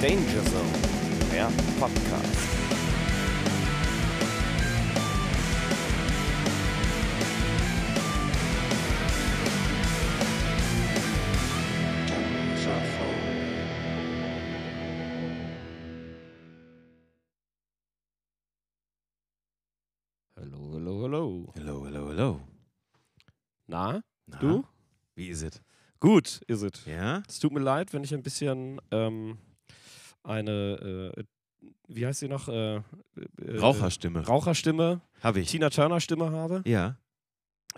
Danger Zone, der Podcast. Hallo, hallo, hallo. Hello, hello, hello. Na, Na, du? Wie ist es? Gut, ist es. Ja? Es tut mir leid, wenn ich ein bisschen ähm, eine, äh, wie heißt sie noch? Äh, äh, Raucherstimme. Raucherstimme, Habe ich. Tina Turner Stimme habe. Ja.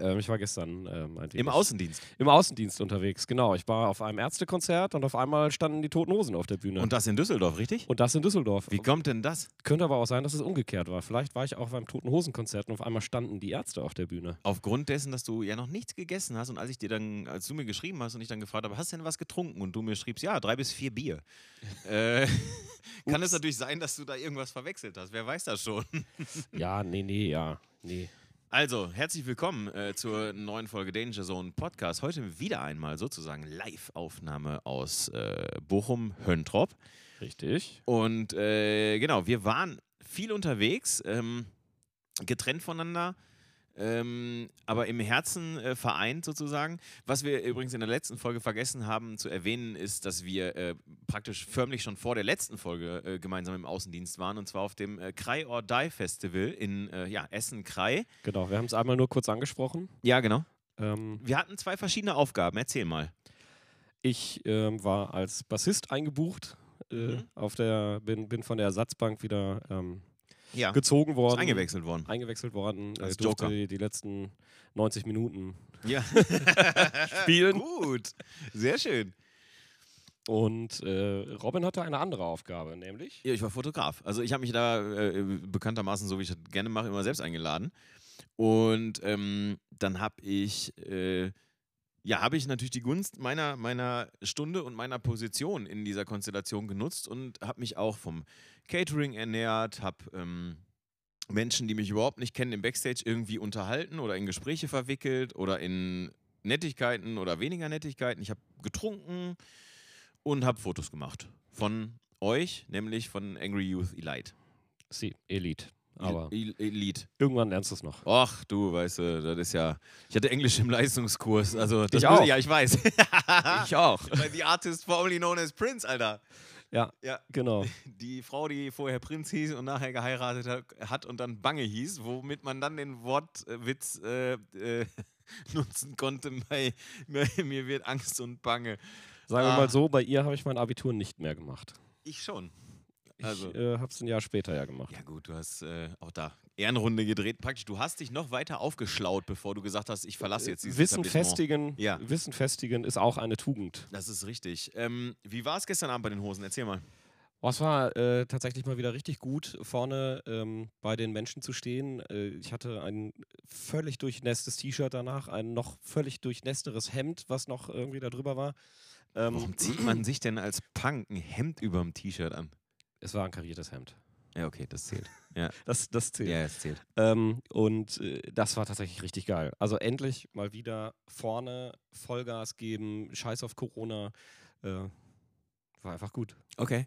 Ähm, ich war gestern ähm, Im Außendienst. im Außendienst unterwegs, genau. Ich war auf einem Ärztekonzert und auf einmal standen die Toten Hosen auf der Bühne. Und das in Düsseldorf, richtig? Und das in Düsseldorf. Wie kommt denn das? Könnte aber auch sein, dass es umgekehrt war. Vielleicht war ich auch beim Toten Hosen Konzert und auf einmal standen die Ärzte auf der Bühne. Aufgrund dessen, dass du ja noch nichts gegessen hast und als ich dir dann, als du mir geschrieben hast und ich dann gefragt habe, hast du denn was getrunken? Und du mir schriebst, ja, drei bis vier Bier. äh, kann es natürlich sein, dass du da irgendwas verwechselt hast. Wer weiß das schon? Ja, nee, nee, ja, nee. Also, herzlich willkommen äh, zur neuen Folge Danger Zone Podcast. Heute wieder einmal sozusagen Live-Aufnahme aus äh, Bochum-Höntrop. Richtig. Und äh, genau, wir waren viel unterwegs, ähm, getrennt voneinander, ähm, aber im Herzen äh, vereint sozusagen. Was wir übrigens in der letzten Folge vergessen haben zu erwähnen, ist, dass wir äh, praktisch förmlich schon vor der letzten Folge äh, gemeinsam im Außendienst waren und zwar auf dem äh, Krei or Die Festival in äh, ja, Essen-Krei. Genau, wir haben es einmal nur kurz angesprochen. Ja, genau. Ähm, Wir hatten zwei verschiedene Aufgaben. Erzähl mal. ich ähm, war als Bassist eingebucht. Äh, Mhm. auf der, bin, bin von der Ersatzbank wieder ähm, Ja, gezogen ist worden. eingewechselt worden. Eingewechselt worden. Als Äh, durfte Joker. die, die letzten 90 Minuten Ja. spielen. Gut. Sehr schön. Und äh, Robin hatte eine andere Aufgabe, nämlich. Ja, ich war Fotograf. Also ich habe mich da äh, bekanntermaßen, so wie ich das gerne mache, immer selbst eingeladen. Und ähm, dann habe ich, äh, ja, habe ich natürlich die Gunst meiner, meiner Stunde und meiner Position in dieser Konstellation genutzt und habe mich auch vom Catering ernährt, habe ähm, Menschen, die mich überhaupt nicht kennen, im Backstage irgendwie unterhalten oder in Gespräche verwickelt oder in Nettigkeiten oder weniger Nettigkeiten. Ich habe getrunken und habe Fotos gemacht von euch, nämlich von Angry Youth Elite. Sie, Elite. Aber El Elite. irgendwann lernst du es noch. Ach, du, weißt du, das ist ja. Ich hatte Englisch im Leistungskurs. Also, das Ich muss- auch. Ja, ich weiß. Ich auch. By the artist formerly known as Prince, Alter. Ja, Ja. genau. Die Frau, die vorher Prinz hieß und nachher geheiratet hat, und dann Bange hieß, womit man dann den Wortwitz äh, äh, nutzen konnte bei mir wird Angst und Bange. Sagen wir Ah. mal so, bei ihr habe ich mein Abitur nicht mehr gemacht. Ich schon. Ich Also- äh, habe es ein Jahr später ja gemacht. Ja gut, du hast äh, auch da Ehrenrunde gedreht. Praktisch, du hast dich noch weiter aufgeschlaut, bevor du gesagt hast, ich verlasse jetzt dieses Wissen festigen, Ja. Wissen festigen ist auch eine Tugend. Das ist richtig. Ähm, wie war es gestern Abend bei den Hosen? Erzähl mal. Oh, es war äh, tatsächlich mal wieder richtig gut, vorne ähm, bei den Menschen zu stehen. Äh, ich hatte ein völlig durchnässtes T-Shirt danach, ein noch völlig durchnässteres Hemd, was noch irgendwie da drüber war. Ähm, Warum zieht man sich denn als Punk ein Hemd überm T-Shirt an? Es war ein kariertes Hemd. Ja, okay, das zählt. Ja, Das, das zählt. ja es zählt. Ähm, und äh, das war tatsächlich richtig geil. Also endlich mal wieder vorne Vollgas geben, Scheiß auf Corona. Äh, war einfach gut. Okay.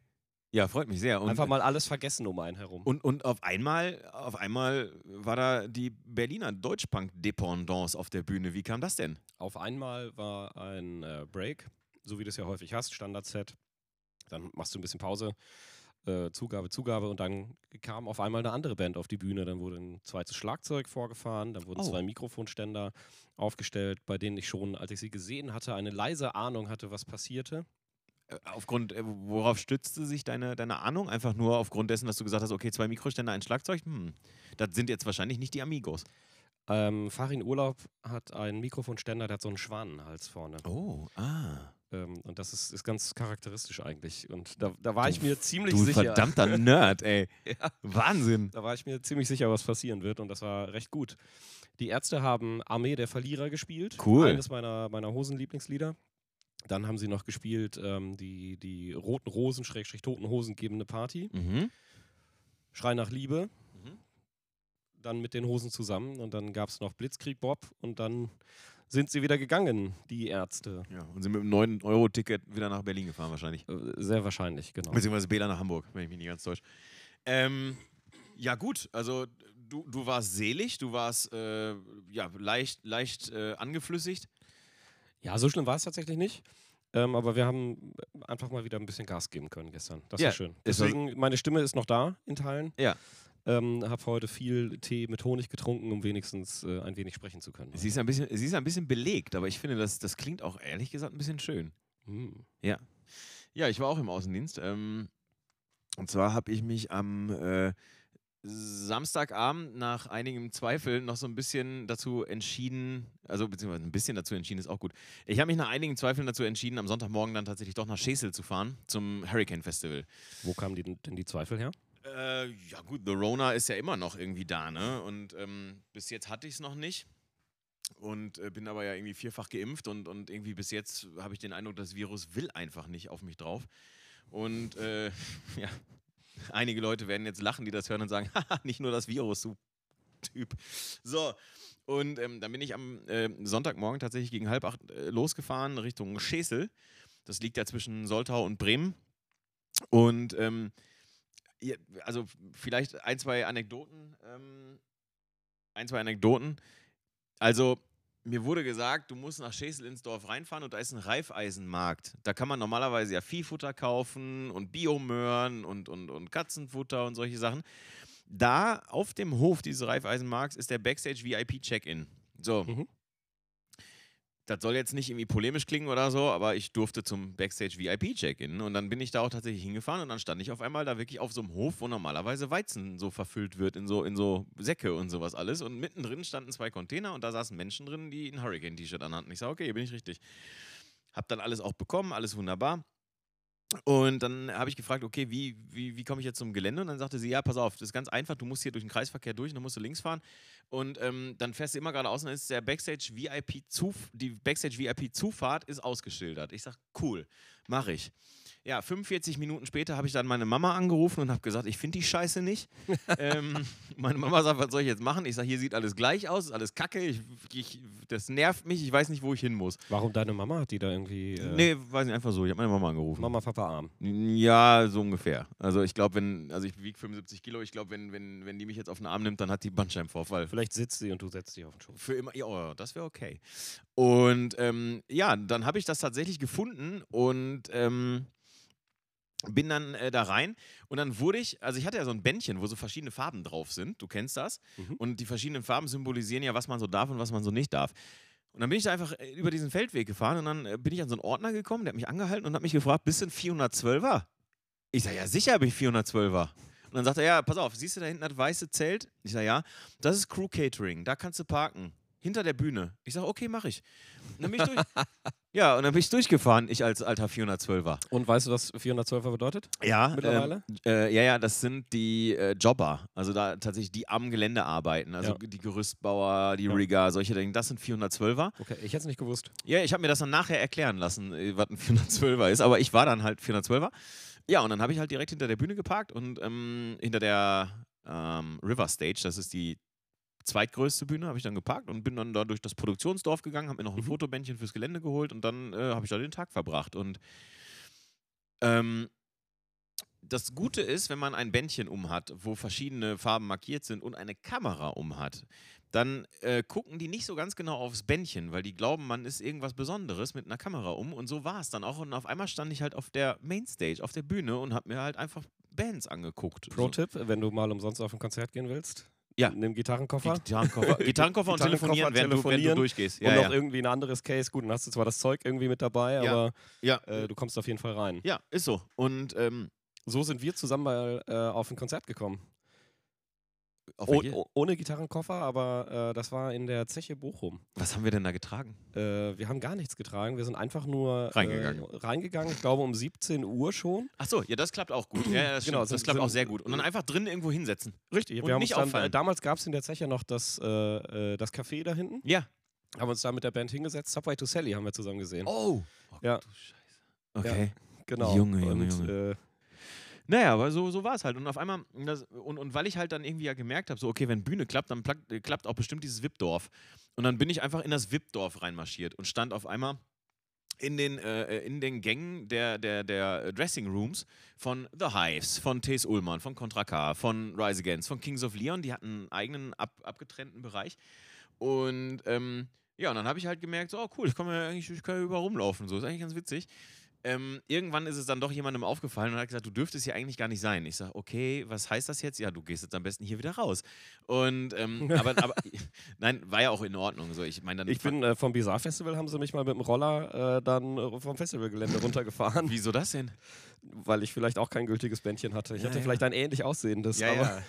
Ja, freut mich sehr. Und, einfach mal alles vergessen um einen herum. und, und auf einmal, auf einmal war da die Berliner Deutschpunk-Dependance auf der Bühne. Wie kam das denn? Auf einmal war ein äh, Break, so wie du es ja häufig hast, Standard-Set. Dann machst du ein bisschen Pause, äh, Zugabe, Zugabe und dann kam auf einmal eine andere Band auf die Bühne. Dann wurde ein zweites Schlagzeug vorgefahren, dann wurden Oh. zwei Mikrofonständer aufgestellt, bei denen ich schon, als ich sie gesehen hatte, eine leise Ahnung hatte, was passierte. Äh, Aufgrund, äh, worauf stützte sich deine, deine Ahnung? Einfach nur aufgrund dessen, dass du gesagt hast, okay, zwei Mikroständer, ein Schlagzeug? Hm, das sind jetzt wahrscheinlich nicht die Amigos. Ähm, Farin Urlaub hat einen Mikrofonständer, der hat so einen Schwanenhals vorne. Oh, ah. Ähm, und das ist, ist ganz charakteristisch eigentlich. Und da, da war ich mir ziemlich Du sicher. verdammter Nerd, ey. Ja. Wahnsinn. Da war ich mir ziemlich sicher, was passieren wird und das war recht gut. Die Ärzte haben Armee der Verlierer gespielt. Cool. Eines meiner, meiner Hosen-Lieblingslieder. Dann haben sie noch gespielt ähm, die, die Roten Rosen, Schrägstrich Toten Hosen gebende Party. Mhm. Schrei nach Liebe. Mhm. Dann mit den Hosen zusammen und dann gab es noch Blitzkrieg Bob und dann sind sie wieder gegangen, die Ärzte. Ja, und sind mit einem 9-Euro-Ticket wieder nach Berlin gefahren wahrscheinlich. Äh, Sehr wahrscheinlich, genau. Beziehungsweise Bela nach Hamburg, wenn ich mich nicht ganz täusche. Ähm, ja, gut, also du, du warst selig, du warst äh, ja, leicht, leicht äh, angeflüssigt. Ja, so schlimm war es tatsächlich nicht. Ähm, aber wir haben einfach mal wieder ein bisschen Gas geben können gestern. Das Ja, war schön. Deswegen, meine Stimme ist noch da in Teilen. Ja. Ähm, habe heute viel Tee mit Honig getrunken, um wenigstens äh, ein wenig sprechen zu können. Sie ist ein bisschen, sie ist ein bisschen belegt, aber ich finde, das, das klingt auch ehrlich gesagt ein bisschen schön. Hm. Ja, ich war auch im Außendienst. Ähm, und zwar habe ich mich am äh, Samstagabend nach einigem Zweifel noch so ein bisschen dazu entschieden, also beziehungsweise ein bisschen dazu entschieden ist auch gut. Ich habe mich nach einigen Zweifeln dazu entschieden, am Sonntagmorgen dann tatsächlich doch nach Schesel zu fahren zum Hurricane Festival. Wo kamen die, denn die Zweifel her? Äh, ja gut, The Rona ist ja immer noch irgendwie da, ne? Und ähm, bis jetzt hatte ich es noch nicht. Und äh, bin aber ja irgendwie vierfach geimpft und, und irgendwie bis jetzt habe ich den Eindruck, das Virus will einfach nicht auf mich drauf. Und äh, ja, einige Leute werden jetzt lachen, die das hören und sagen, haha, nicht nur das Virus, du Typ. So, und ähm, dann bin ich am äh, Sonntagmorgen tatsächlich gegen halb acht äh, losgefahren Richtung Schesel. Das liegt ja zwischen Soltau und Bremen. Und ähm, also vielleicht ein, zwei Anekdoten. Ähm, ein, zwei Anekdoten. Also, mir wurde gesagt, du musst nach Schesel ins Dorf reinfahren und da ist ein Reifeisenmarkt. Da kann man normalerweise ja Viehfutter kaufen und Biomöhren und, und, und Katzenfutter und solche Sachen. Da auf dem Hof dieses Reifeisenmarkts ist der Backstage VIP Check-In. So. Mhm. Das soll jetzt nicht irgendwie polemisch klingen oder so, aber ich durfte zum Backstage VIP Check-In und dann bin ich da auch tatsächlich hingefahren und dann stand ich auf einmal da wirklich auf so einem Hof, wo normalerweise Weizen so verfüllt wird in so, in so Säcke und sowas alles und mittendrin standen zwei Container und da saßen Menschen drin, die ein Hurricane-T-Shirt anhatten. Ich sage, okay, hier bin ich richtig. Hab dann alles auch bekommen, alles wunderbar. Und dann habe ich gefragt, okay, wie, wie, wie komme ich jetzt zum Gelände? Und dann sagte sie, ja, pass auf, das ist ganz einfach, du musst hier durch den Kreisverkehr durch, dann musst du links fahren. Und ähm, dann fährst du immer geradeaus und dann ist der Backstage VIP die Backstage VIP Zufahrt ist ausgeschildert. Ich sage, cool, mache ich. Ja, 45 Minuten später habe ich dann meine Mama angerufen und habe gesagt, ich finde die Scheiße nicht. ähm, meine Mama sagt, was soll ich jetzt machen? Ich sage, hier sieht alles gleich aus, ist alles kacke, ich, ich, das nervt mich, ich weiß nicht, wo ich hin muss. Warum deine Mama hat die da irgendwie. Äh, Nee, weiß nicht, einfach so. Ich habe meine Mama angerufen. Mama, Papa, arm. Ja, so ungefähr. Also ich glaube, wenn, also ich wiege 75 Kilo, ich glaube, wenn, wenn, wenn die mich jetzt auf den Arm nimmt, dann hat die Bandscheibenvorfall. Vielleicht sitzt sie und du setzt dich auf den Schoß. Für immer, ja, oh, das wäre okay. Und ähm, ja, dann habe ich das tatsächlich gefunden und ähm, bin dann äh, da rein und dann wurde ich, also ich hatte ja so ein Bändchen, wo so verschiedene Farben drauf sind, du kennst das, Mhm. und die verschiedenen Farben symbolisieren ja, was man so darf und was man so nicht darf. Und dann bin ich da einfach äh, über diesen Feldweg gefahren und dann äh, bin ich an so einen Ordner gekommen, der hat mich angehalten und hat mich gefragt, bist du ein 412er? Ich sage, ja, sicher bin ich 412er. Und dann sagt er, ja, pass auf, siehst du da hinten das weiße Zelt? Ich sage, ja, das ist Crew Catering, da kannst du parken. Hinter der Bühne. Ich sage, okay, mache ich. Und dann bin ich durch. ja, und dann bin ich durchgefahren, ich als alter 412er. Und weißt du, was 412er bedeutet? Ja, Mittlerweile? Ähm, äh, ja, ja, das sind die äh, Jobber. Also da tatsächlich die am Gelände arbeiten. Also Ja. die Gerüstbauer, die Ja. Rigger, solche Dinge. Das sind 412er. Okay, ich hätte es nicht gewusst. Ja, ich habe mir das dann nachher erklären lassen, äh, was ein 412er ist. Aber ich war dann halt 412er. Ja, und dann habe ich halt direkt hinter der Bühne geparkt und ähm, hinter der ähm, River Stage, das ist die zweitgrößte Bühne, habe ich dann geparkt und bin dann da durch das Produktionsdorf gegangen, habe mir noch ein Mhm. Fotobändchen fürs Gelände geholt und dann äh, habe ich da den Tag verbracht. Und ähm, das Gute ist, wenn man ein Bändchen umhat, wo verschiedene Farben markiert sind und eine Kamera umhat, dann äh, gucken die nicht so ganz genau aufs Bändchen, weil die glauben, man ist irgendwas Besonderes mit einer Kamera um. Und so war es dann auch. Und auf einmal stand ich halt auf der Mainstage, auf der Bühne und habe mir halt einfach Bands angeguckt. Pro-Tipp, wenn du mal umsonst auf ein Konzert gehen willst. Ja. Nimm Gitarrenkoffer. Gitarrenkoffer, Gitarrenkoffer und telefonieren, während, Du, während du telefonieren durchgehst. und Ja, noch ja. irgendwie ein anderes Case. Gut, dann hast du zwar das Zeug irgendwie mit dabei, Ja. aber Ja. äh, du kommst auf jeden Fall rein. ja, ist so. Und ähm, So sind wir zusammen mal äh, auf ein Konzert gekommen. Oh, oh, ohne Gitarrenkoffer, aber äh, das war in der Zeche Bochum. was haben wir denn da getragen? Äh, wir haben gar nichts getragen. Wir sind einfach nur Reingegangen. Äh, reingegangen. Ich glaube um 17 Uhr schon. Ach so, ja, das klappt auch gut. Ja, ja, das, Genau, das sind- klappt auch sind- sehr gut. Und dann einfach drin irgendwo hinsetzen. Richtig. Und wir haben nicht uns dann, äh, damals gab es in der Zeche noch das, äh, äh, das Café da hinten. Ja. Haben uns da mit der Band hingesetzt. Subway to Sally haben wir zusammen gesehen. Oh. oh Ja. Du Scheiße. Okay. Genau. Junge, Junge, und, Junge. Äh, Naja, aber so, so war es halt. Und auf einmal, das, und, und weil ich halt dann irgendwie ja gemerkt habe, so, okay, wenn Bühne klappt, dann äh, klappt auch bestimmt dieses VIP-Dorf. Und dann bin ich einfach in das VIP-Dorf reinmarschiert und stand auf einmal in den, äh, in den Gängen der, der, der Dressing Rooms von The Hives, von T.S. Ullmann, von Contra K, von Rise Against, von Kings of Leon. Die hatten einen eigenen ab, abgetrennten Bereich. Und ähm, ja, und dann habe ich halt gemerkt, so, oh cool, ich kann ja eigentlich ich kann ja überall rumlaufen. So, ist eigentlich ganz witzig. Ähm, irgendwann ist es dann doch jemandem aufgefallen und hat gesagt, du dürftest hier eigentlich gar nicht sein. Ich sage, okay, was heißt das jetzt? Ja, du gehst jetzt am besten hier wieder raus. Und ähm, aber, aber nein, war ja auch in Ordnung. So, ich meine, Ich bin äh, vom Bizarre Festival, haben sie mich mal mit dem Roller äh, dann äh, vom Festivalgelände runtergefahren. Wieso das denn? Weil ich vielleicht auch kein gültiges Bändchen hatte. Ich Ja, hatte ja. vielleicht ein ähnlich aussehendes. Ja, aber.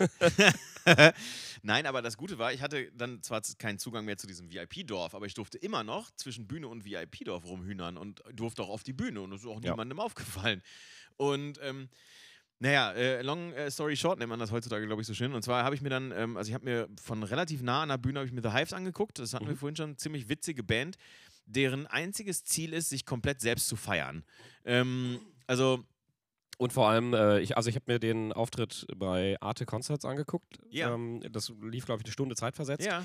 Nein, aber das Gute war, ich hatte dann zwar keinen Zugang mehr zu diesem VIP-Dorf, aber ich durfte immer noch zwischen Bühne und VIP-Dorf rumhühnern und durfte auch auf die Bühne und das ist auch Ja. niemandem aufgefallen. Und ähm, naja, äh, long äh, story short nennt man das heutzutage, glaube ich, so schön. Und zwar habe ich mir dann, ähm, also ich habe mir von relativ nah an der Bühne habe ich mir The Hives angeguckt. Das hatten wir Mhm. vorhin schon, ziemlich witzige Band, deren einziges Ziel ist, sich komplett selbst zu feiern. Ähm, also Und vor allem, äh, ich, also ich habe mir den Auftritt bei Arte Concerts angeguckt. Ja. Ähm, das lief, glaube ich, eine Stunde Zeit versetzt. ja,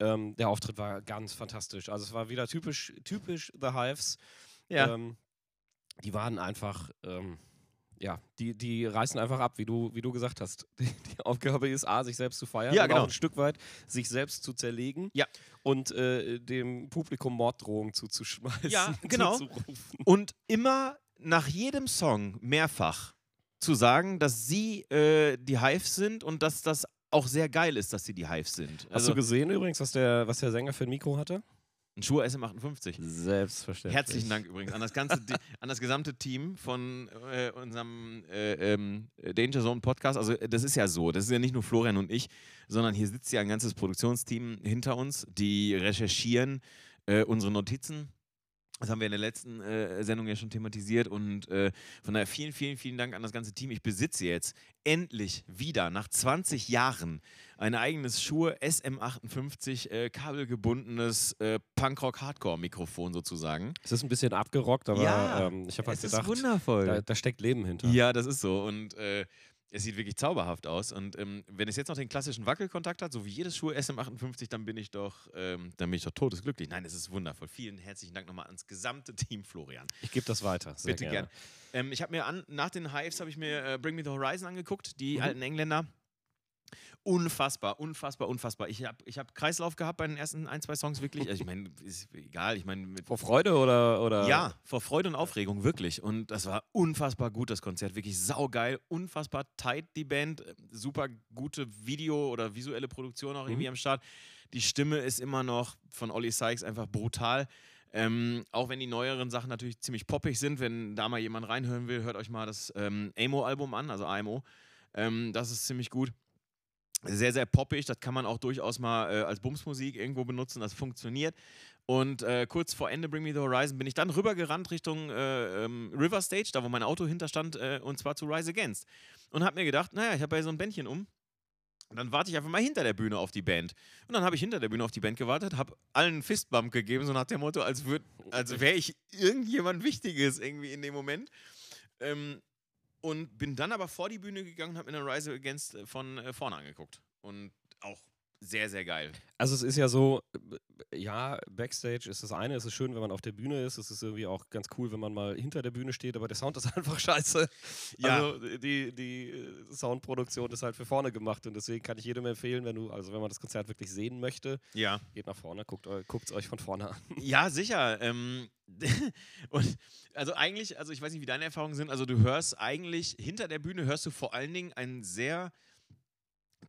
Ähm, der Auftritt war ganz fantastisch. Also es war wieder typisch, typisch The Hives. ja. Ähm, die waren einfach, ähm, ja, die, die reißen einfach ab, wie du, wie du gesagt hast. Die, die Aufgabe ist A, sich selbst zu feiern Ja, genau. auch ein Stück weit sich selbst zu zerlegen Ja. und äh, dem Publikum Morddrohungen zuzuschmeißen. Ja, genau. zuzurufen. Und immer nach jedem Song mehrfach zu sagen, dass sie äh, die Hives sind und dass das auch sehr geil ist, dass sie die Hives sind. Hast Also du gesehen übrigens, was der, was der Sänger für ein Mikro hatte? Ein Schuhe SM58. Selbstverständlich. Herzlichen Dank übrigens an das ganze, an das gesamte Team von äh, unserem äh, ähm, Danger Zone Podcast. Also äh, das ist ja so, das ist ja nicht nur Florian und ich, sondern hier sitzt ja ein ganzes Produktionsteam hinter uns, die recherchieren äh, unsere Notizen. Das haben wir in der letzten äh, Sendung ja schon thematisiert und äh, von daher vielen, vielen, vielen Dank an das ganze Team. Ich besitze jetzt endlich wieder nach 20 Jahren ein eigenes Shure SM58 äh, kabelgebundenes äh, Punkrock-Hardcore-Mikrofon sozusagen. Es ist ein bisschen abgerockt, aber Ja, ähm, ich habe halt gedacht, wundervoll. da, da steckt Leben hinter. Ja, das ist so. Und äh, es sieht wirklich zauberhaft aus. Und ähm, wenn es jetzt noch den klassischen Wackelkontakt hat, so wie jedes Schuh SM58, dann bin ich doch, ähm, dann bin ich doch todesglücklich. Nein, es ist wundervoll. Vielen herzlichen Dank nochmal ans gesamte Team Florian. Ich gebe das weiter. Sehr Bitte gern. Ähm, ich habe mir an, nach den Hives habe ich mir äh, Bring Me the Horizon angeguckt, die Mhm. alten Engländer. Unfassbar, unfassbar, unfassbar. Ich habe ich hab Kreislauf gehabt bei den ersten ein, zwei Songs, wirklich. Also ich meine, ist egal. Ich meine, Vor Freude oder, oder? ja, vor Freude und Aufregung, wirklich. Und das war unfassbar gut, das Konzert. Wirklich saugeil, unfassbar tight, die Band. Super gute Video- oder visuelle Produktion auch irgendwie am Start. Die Stimme ist immer noch von Ollie Sykes einfach brutal. Ähm, auch wenn die neueren Sachen natürlich ziemlich poppig sind, wenn da mal jemand reinhören will, hört euch mal das ähm, AMO-Album an, also AMO. Ähm, das ist ziemlich gut. Sehr, sehr poppig, das kann man auch durchaus mal äh, als Bumsmusik irgendwo benutzen, das funktioniert. Und äh, kurz vor Ende Bring Me the Horizon bin ich dann rübergerannt Richtung äh, ähm, River Stage, da wo mein Auto hinterstand, äh, und zwar zu Rise Against. Und habe mir gedacht, naja, ich habe ja so ein Bändchen um. Und dann warte ich einfach mal hinter der Bühne auf die Band. Und dann habe ich hinter der Bühne auf die Band gewartet, habe allen Fistbump gegeben, so nach dem Motto, als, als wäre ich irgendjemand Wichtiges irgendwie in dem Moment. Ähm, und bin dann aber vor die Bühne gegangen und habe mir dann Rise Against äh, von äh, vorne angeguckt. Und auch sehr, sehr geil. Also es ist ja so, ja, Backstage ist das eine, es ist schön, wenn man auf der Bühne ist, es ist irgendwie auch ganz cool, wenn man mal hinter der Bühne steht, aber der Sound ist einfach scheiße. Ja. Also die, die äh, Soundproduktion ist halt für vorne gemacht und deswegen kann ich jedem empfehlen, wenn du, also wenn man das Konzert wirklich sehen möchte, Ja. geht nach vorne, guckt es euch von vorne an. Ja, sicher. Ähm, und also eigentlich, also ich weiß nicht, wie deine Erfahrungen sind, also du hörst eigentlich, hinter der Bühne hörst du vor allen Dingen ein sehr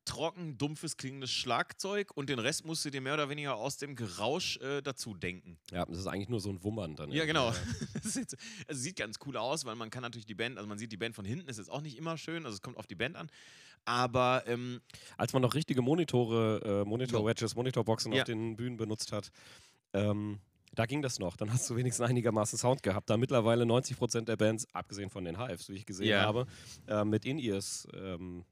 trocken, dumpfes, klingendes Schlagzeug und den Rest musst du dir mehr oder weniger aus dem Gerausch äh, dazu denken. Ja, das ist eigentlich nur so ein Wummern dann. Ja, genau. ja. Ist jetzt, also sieht ganz cool aus, weil man kann natürlich die Band, also man sieht die Band von hinten, ist jetzt auch nicht immer schön, also es kommt auf die Band an. Aber ähm, Als man noch richtige Monitore, äh, Monitor-Wedges, Monitorboxen Ja. auf den Bühnen benutzt hat, ähm, da ging das noch. Dann hast du wenigstens einigermaßen Sound gehabt. Da mittlerweile 90% der Bands, abgesehen von den Hives, wie ich gesehen Ja. habe, äh, mit In-Ears ähm,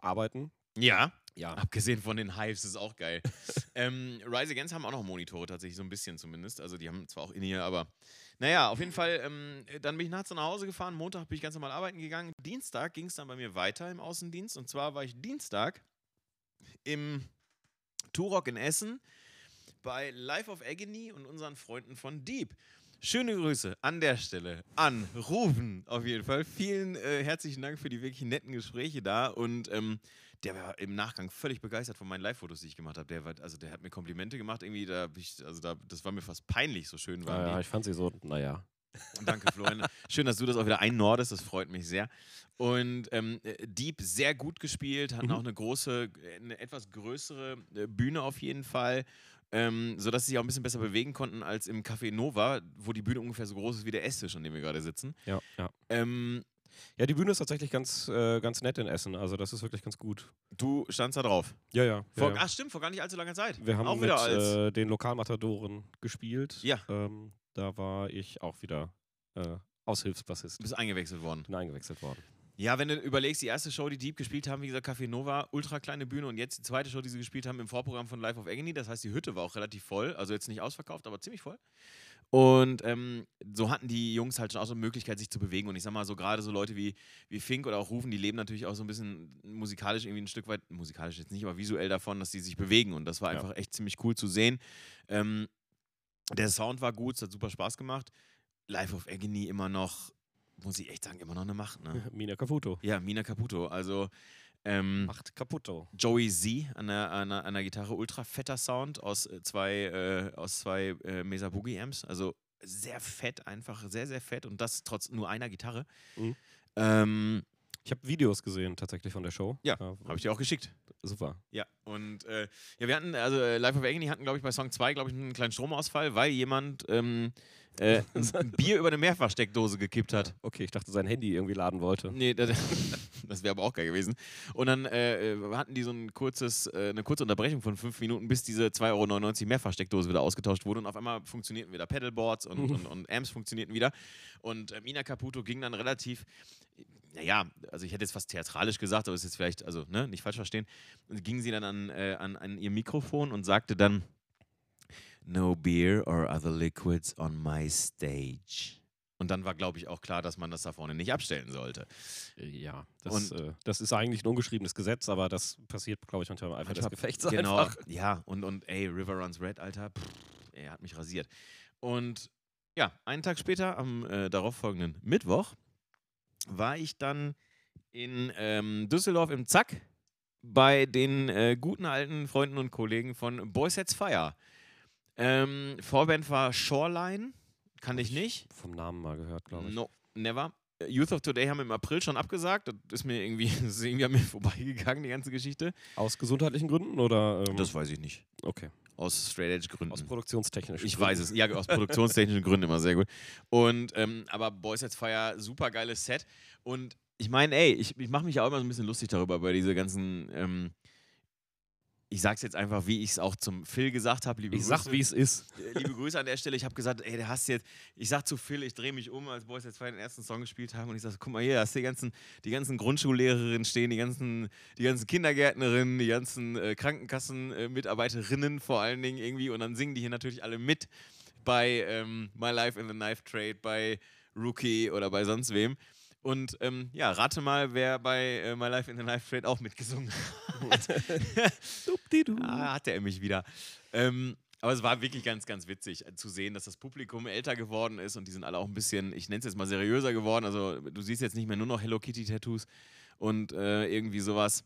arbeiten. Ja, Ja. Abgesehen von den Hives ist auch geil. ähm, Rise Against haben auch noch Monitore tatsächlich, so ein bisschen zumindest. Also die haben zwar auch in ihr, aber naja, auf jeden Fall, ähm, dann bin ich nachts nach Hause gefahren. Montag bin ich ganz normal arbeiten gegangen. Dienstag ging es dann bei mir weiter im Außendienst. Und zwar war ich Dienstag im Turok in Essen bei Life of Agony und unseren Freunden von Deep. Schöne Grüße an der Stelle an Rufen auf jeden Fall. Vielen äh, herzlichen Dank für die wirklich netten Gespräche da und ähm, der war im Nachgang völlig begeistert von meinen Live-Fotos, die ich gemacht habe. Der, war, also der hat mir Komplimente gemacht, irgendwie, da ich, also da, das war mir fast peinlich, so schön waren Ja, die. ich fand sie so, naja. Danke, Florian. Schön, dass du das auch wieder einnordest, das freut mich sehr. Und ähm, äh, Deep sehr gut gespielt, hatten Mhm. auch eine große, eine etwas größere äh, Bühne auf jeden Fall. Ähm, sodass sie sich auch ein bisschen besser bewegen konnten als im Café Nova, wo die Bühne ungefähr so groß ist wie der Esstisch, an dem wir gerade sitzen. Ja, ja. Ähm, Ja, die Bühne ist tatsächlich ganz, äh, ganz nett in Essen. Also das ist wirklich ganz gut. du standst da drauf. Ja, ja. Vor, ja, ja. Ach stimmt, vor gar nicht allzu langer Zeit. Wir haben auch mit wieder als äh, den Lokalmatadoren gespielt. Ja. Ähm, da war ich auch wieder äh, Aushilfsbassist. bist eingewechselt worden. Bin eingewechselt worden. Ja, wenn du überlegst, die erste Show, die Deep gespielt haben, wie gesagt, Café Nova, ultra kleine Bühne und jetzt die zweite Show, die sie gespielt haben im Vorprogramm von Life of Agony. Das heißt, die Hütte war auch relativ voll, also jetzt nicht ausverkauft, aber ziemlich voll. Und ähm, so hatten die Jungs halt schon auch so eine Möglichkeit, sich zu bewegen. Und ich sag mal, so gerade so Leute wie, wie Fink oder auch Rufen, die leben natürlich auch so ein bisschen musikalisch irgendwie ein Stück weit, musikalisch jetzt nicht, aber visuell davon, dass die sich bewegen. Und das war Ja. einfach echt ziemlich cool zu sehen. Ähm, der Sound war gut, es hat super Spaß gemacht. Life of Agony immer noch, muss ich echt sagen, immer noch eine Macht. Ne? Mina Caputo. Ja, Mina Caputo. Also ähm, Macht Caputo. Joey Z an der, an, der, an der Gitarre, ultra fetter Sound aus äh, zwei, äh, aus zwei äh, Mesa Boogie Amps. Also sehr fett, einfach sehr, sehr fett und das trotz nur einer Gitarre. Mhm. Ähm, Ich habe Videos gesehen tatsächlich von der Show. Ja, Äh, Habe ich dir auch geschickt. super. Ja, und äh, ja, wir hatten, also äh, Life of Agony hatten, glaube ich, bei Song 2, glaube ich, einen kleinen Stromausfall, weil jemand ähm, äh, ein Bier über eine Mehrfachsteckdose gekippt hat. Okay, ich dachte, sein Handy irgendwie laden wollte. Nee, das, das wäre aber auch geil gewesen. Und dann äh, äh, hatten die so ein kurzes, äh, eine kurze Unterbrechung von fünf Minuten, bis diese 2,99 Euro Mehrfachsteckdose wieder ausgetauscht wurde. Und auf einmal funktionierten wieder Pedalboards und, und, und Amps funktionierten wieder. Und äh, Mina Caputo ging dann relativ, naja, also ich hätte jetzt fast theatralisch gesagt, aber es ist jetzt vielleicht, also ne, nicht falsch verstehen, ging sie dann an, äh, an, an ihr Mikrofon und sagte dann, No beer or other liquids on my stage. Und dann war, glaube ich, auch klar, dass man das da vorne nicht abstellen sollte. Äh, Ja, das, Und- äh, das ist eigentlich ein ungeschriebenes Gesetz, aber das passiert, glaube ich, unter dem Eifer des Gefechts Genau, einfach. ja, und, und ey, River Runs Red, Alter, pff, er hat mich rasiert. Und ja, einen Tag später, am äh, darauffolgenden Mittwoch, war ich dann in ähm, Düsseldorf im Zack bei den äh, guten alten Freunden und Kollegen von Boys Sets Fire. Ähm, Vorband war Shoreline, kann ich nicht. Vom Namen mal gehört, glaube ich. No, never. Youth of Today haben im April schon abgesagt. Das ist mir irgendwie, das ist irgendwie an mir vorbeigegangen, die ganze Geschichte. Aus gesundheitlichen Gründen oder? Ähm, Das weiß ich nicht. okay. Aus Straight Edge Gründen. Aus produktionstechnischen Ich Gründen. weiß es. Ja, aus produktionstechnischen Gründen immer sehr gut. Und ähm, aber Boys Sets Fire, super geiles Set. Und ich meine, ey, ich, ich mache mich ja auch immer so ein bisschen lustig darüber, bei diese ganzen. Ähm, ich sag's jetzt einfach, wie ich es auch zum Phil gesagt habe. Liebe Ich sag, wie es ist. Äh, Liebe Grüße an der Stelle. Ich habe gesagt, ey, der hast jetzt. Ich sag zu Phil, ich drehe mich um, als Boys jetzt den ersten Song gespielt haben und ich sage, guck mal hier, hast du die ganzen, die ganzen Grundschullehrerinnen stehen, die ganzen, die ganzen Kindergärtnerinnen, die ganzen äh, Krankenkassenmitarbeiterinnen vor allen Dingen irgendwie und dann singen die hier natürlich alle mit bei ähm, My Life in the Knife Trade, bei Rookie oder bei sonst wem. Und ähm, ja, rate mal, wer bei äh, My Life in the Knife Trade auch mitgesungen hat. Ah, hatte er mich wieder. Ähm, aber es war wirklich ganz, ganz witzig äh, zu sehen, dass das Publikum älter geworden ist und die sind alle auch ein bisschen, ich nenne es jetzt mal seriöser geworden. Also du siehst jetzt nicht mehr nur noch Hello Kitty Tattoos und äh, irgendwie sowas.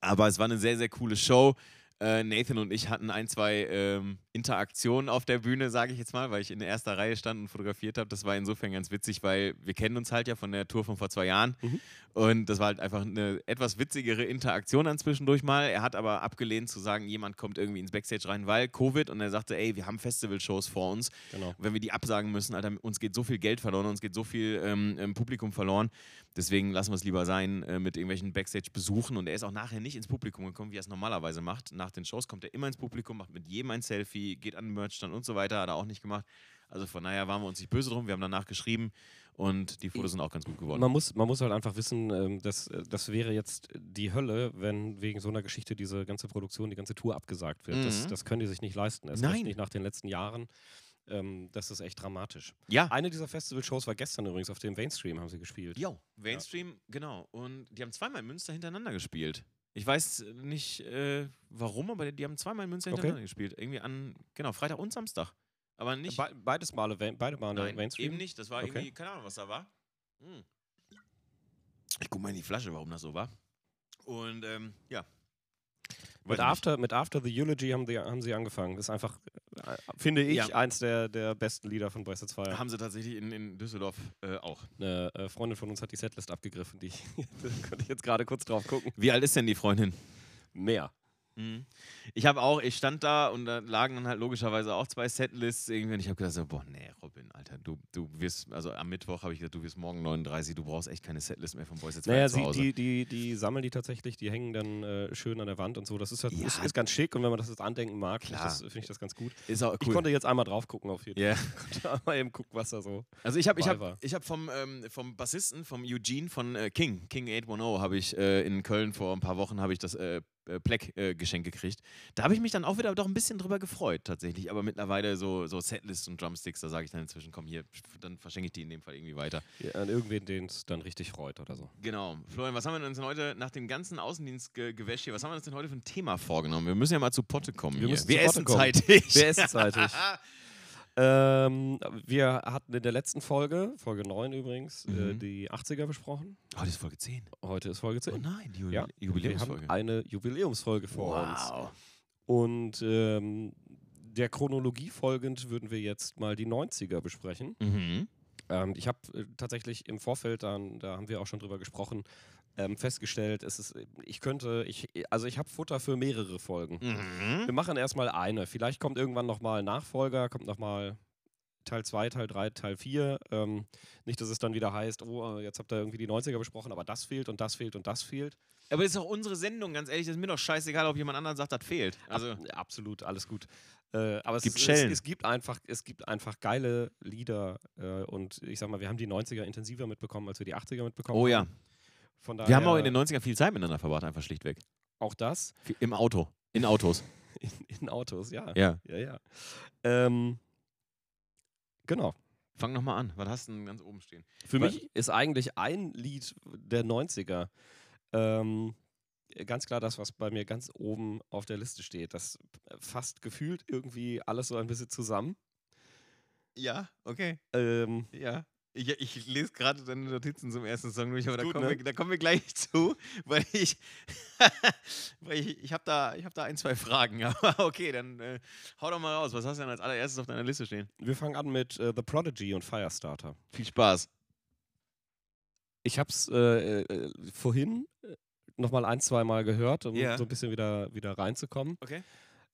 Aber es war eine sehr, sehr coole Show. Äh, Nathan und ich hatten ein, zwei ähm, Interaktionen auf der Bühne, sage ich jetzt mal, weil ich in der ersten Reihe stand und fotografiert habe. Das war insofern ganz witzig, weil wir kennen uns halt ja von der Tour von vor zwei Jahren. Mhm. Und das war halt einfach eine etwas witzigere Interaktion dann zwischendurch mal. Er hat aber abgelehnt zu sagen, jemand kommt irgendwie ins Backstage rein, weil Covid. Und er sagte, ey, wir haben Festival-Shows vor uns. Genau. Wenn wir die absagen müssen, Alter, uns geht so viel Geld verloren, uns geht so viel ähm, ähm, Publikum verloren. Deswegen lassen wir es lieber sein äh, mit irgendwelchen Backstage-Besuchen. Und er ist auch nachher nicht ins Publikum gekommen, wie er es normalerweise macht. Nach den Shows kommt er immer ins Publikum, macht mit jedem ein Selfie, geht an den Merchstand und so weiter. Hat er auch nicht gemacht. Also von daher waren wir uns nicht böse drum. Wir haben danach geschrieben und die Fotos sind auch ganz gut geworden. Man muss, man muss halt einfach wissen, ähm, dass, äh, das wäre jetzt die Hölle, wenn wegen so einer Geschichte diese ganze Produktion, die ganze Tour abgesagt wird. Das, Mhm. das können die sich nicht leisten. Erst Nein. nicht nach den letzten Jahren. Ähm, das ist echt dramatisch. Ja, Eine dieser Festival-Shows war gestern übrigens auf dem Mainstream, haben sie gespielt. Jo, Mainstream, genau. Und die haben zweimal in Münster hintereinander gespielt. Ich weiß nicht äh, warum, aber die haben zweimal in Münster Okay. hintereinander gespielt. Irgendwie an, genau, Freitag und Samstag. Aber nicht. Be beides Male, beide Male Nein, Mainstream. eben nicht. Das war Okay. irgendwie, keine Ahnung, was da war. Hm. Ich guck mal in die Flasche, warum das so war. Und ähm, ja. Mit. After, mit After the Eulogy haben, die, haben sie angefangen. Das ist einfach, äh, finde ich, Ja. eins der, der besten Lieder von Wasted Fire. Haben sie tatsächlich in, in Düsseldorf äh, auch. Eine äh, Freundin von uns hat die Setlist abgegriffen, die da konnte ich jetzt gerade kurz drauf gucken. Wie alt ist denn die Freundin? Mehr. Mhm. Ich habe auch, ich stand da und da lagen dann halt logischerweise auch zwei Setlists irgendwie und ich habe gedacht, so, boah, nee, Robin, Alter, du, du wirst, also am Mittwoch habe ich gesagt, du wirst morgen 39, du brauchst echt keine Setlist mehr von Boys It's Naja, sie, die, die, die sammeln die tatsächlich, die hängen dann äh, schön an der Wand und so. Das ist, halt, Ja. ist, ist ganz schick und wenn man das jetzt andenken mag, finde ich, finde ich das ganz gut. ist auch Ich cool. konnte jetzt einmal drauf gucken auf jeden. Fall. Ich konnte einmal eben gucken, was da so. Also ich habe ich hab, ich hab vom, ähm, vom Bassisten, vom Eugene von äh, King, King 810, habe ich äh, in Köln vor ein paar Wochen habe ich das äh, äh, Pleck äh, geschenkt gekriegt. Da habe ich mich dann auch wieder doch ein bisschen drüber gefreut tatsächlich, aber mittlerweile so, so Setlists und Drumsticks, da sage ich dann inzwischen, komm hier, dann verschenke ich die in dem Fall irgendwie weiter. Ja, an irgendwen, den es dann richtig freut oder so. Genau. Florian, was haben wir uns denn heute nach dem ganzen Außendienstgewäsch hier, was haben wir uns denn heute für ein Thema vorgenommen? Wir müssen ja mal zu Potte kommen Wir hier. müssen wir essen kommen. zeitig. Wir essen zeitig. Ähm, wir hatten in der letzten Folge, Folge 9 übrigens, äh, Mhm. die 80er besprochen. Heute ist Folge 10. Heute ist Folge 10. Oh nein, die Jubil Ja, Wir Jubiläumsfolge. haben eine Jubiläumsfolge vor uns. wow. Und ähm, der Chronologie folgend würden wir jetzt mal die 90er besprechen. Mhm. Ähm, ich habe äh, tatsächlich im Vorfeld, dann, da haben wir auch schon drüber gesprochen, ähm, festgestellt, es ist, ich könnte, ich, also ich habe Futter für mehrere Folgen. Mhm. Wir machen erstmal eine. Vielleicht kommt irgendwann nochmal ein Nachfolger, kommt nochmal Teil 2, Teil 3, Teil 4. Ähm, nicht, dass es dann wieder heißt, oh, jetzt habt ihr irgendwie die 90er besprochen, aber das fehlt und das fehlt und das fehlt. Aber das ist auch unsere Sendung, ganz ehrlich, das ist mir doch scheißegal, ob jemand anderes sagt, das fehlt. Also, Ab, absolut, alles gut. Äh, aber es, Gibt es, Schellen. es, gibt einfach, es gibt einfach geile Lieder äh, und ich sag mal, wir haben die 90er intensiver mitbekommen, als wir die 80er mitbekommen oh ja. Von daher, Wir haben auch in den 90ern viel Zeit miteinander verbracht, einfach schlichtweg. auch das Im Auto. In Autos. in, in Autos, ja. Ja. Ja, ja. Ähm, genau. Fang nochmal an. Was hast du denn ganz oben stehen? Für Was? mich ist eigentlich ein Lied der 90er ähm, ganz klar das, was bei mir ganz oben auf der Liste steht. Das fasst gefühlt irgendwie alles so ein bisschen zusammen. Ja, okay. Ähm, Ja. Ich, ich lese gerade deine Notizen zum ersten Song durch, aber da Gut, kommen, ne? wir, da kommen wir gleich zu, weil ich, weil ich, ich habe da, ich hab da ein, zwei Fragen. Aber okay, dann äh, hau doch mal raus. Was hast du denn als allererstes auf deiner Liste stehen? wir fangen an mit äh, The Prodigy und Firestarter. Viel Spaß. Ich habe es äh, äh, vorhin äh, nochmal ein, zwei Mal gehört, um Ja. so ein bisschen wieder, wieder reinzukommen. Okay.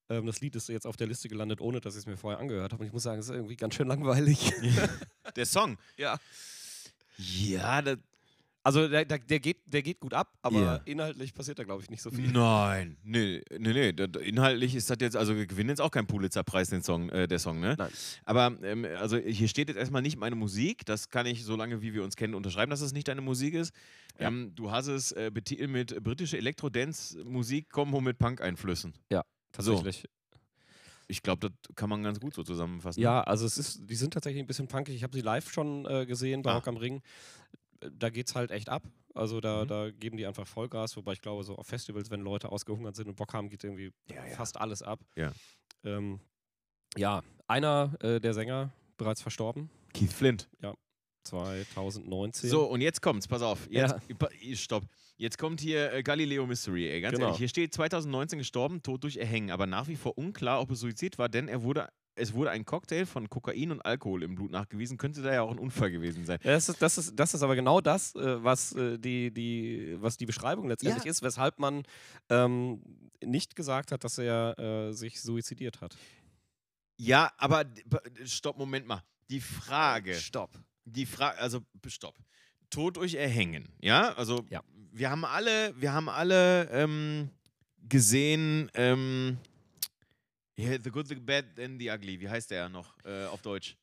Ähm, das Lied ist jetzt auf der Liste gelandet, ohne dass ich es mir vorher angehört habe. Und ich muss sagen, es ist irgendwie ganz schön langweilig. Der Song. ja. Ja, das, Also der, der, der, geht, der geht gut ab, aber Ja. inhaltlich passiert da, glaube ich, nicht so viel. Nein, nee, nee, nee. Inhaltlich ist das jetzt, also wir gewinnen jetzt auch keinen Pulitzer-Preis, den Song, äh, der Song, ne? Nein. Aber ähm, also hier steht jetzt erstmal nicht meine Musik. Das kann ich, solange wie wir uns kennen, unterschreiben, dass es nicht deine Musik ist. Ja. Ähm, du hast es äh, betitelt mit britische Elektro-Dance-Musik, Kombo mit Punk-Einflüssen. Tatsächlich. Ich glaube, das kann man ganz gut so zusammenfassen. Ja, also es ist, die sind tatsächlich ein bisschen punkig. Ich habe sie live schon äh, gesehen bei Ah. Rock am Ring. Da geht's halt echt ab. Also da, Mhm. da geben die einfach Vollgas, wobei ich glaube, so auf Festivals, wenn Leute ausgehungert sind und Bock haben, geht irgendwie Ja, ja. fast alles ab. Ja. Ähm, ja, einer äh, der Sänger bereits verstorben, Keith Flint. 2019. So, und jetzt kommt's, pass auf. Jetzt, Ja. Stopp. Jetzt kommt hier äh, Galileo Mystery, ey. Ganz Genau. ehrlich, hier steht 2019 gestorben, tot durch Erhängen, aber nach wie vor unklar, ob es Suizid war, denn er wurde, es wurde ein Cocktail von Kokain und Alkohol im Blut nachgewiesen. Könnte da ja auch ein Unfall gewesen sein. Das ist, das, ist, das ist aber genau das, äh, was, äh, die, die, was die Beschreibung letztendlich Ja. ist, weshalb man ähm, nicht gesagt hat, dass er äh, sich suizidiert hat. Ja, aber stopp, Moment mal. Die Frage, Stopp. Die Frage, also stopp. Tod durch Erhängen, ja? Also Ja. wir haben alle, wir haben alle ähm, gesehen, ähm, yeah, The Good, The Bad and The Ugly. Wie heißt der noch äh, auf Deutsch?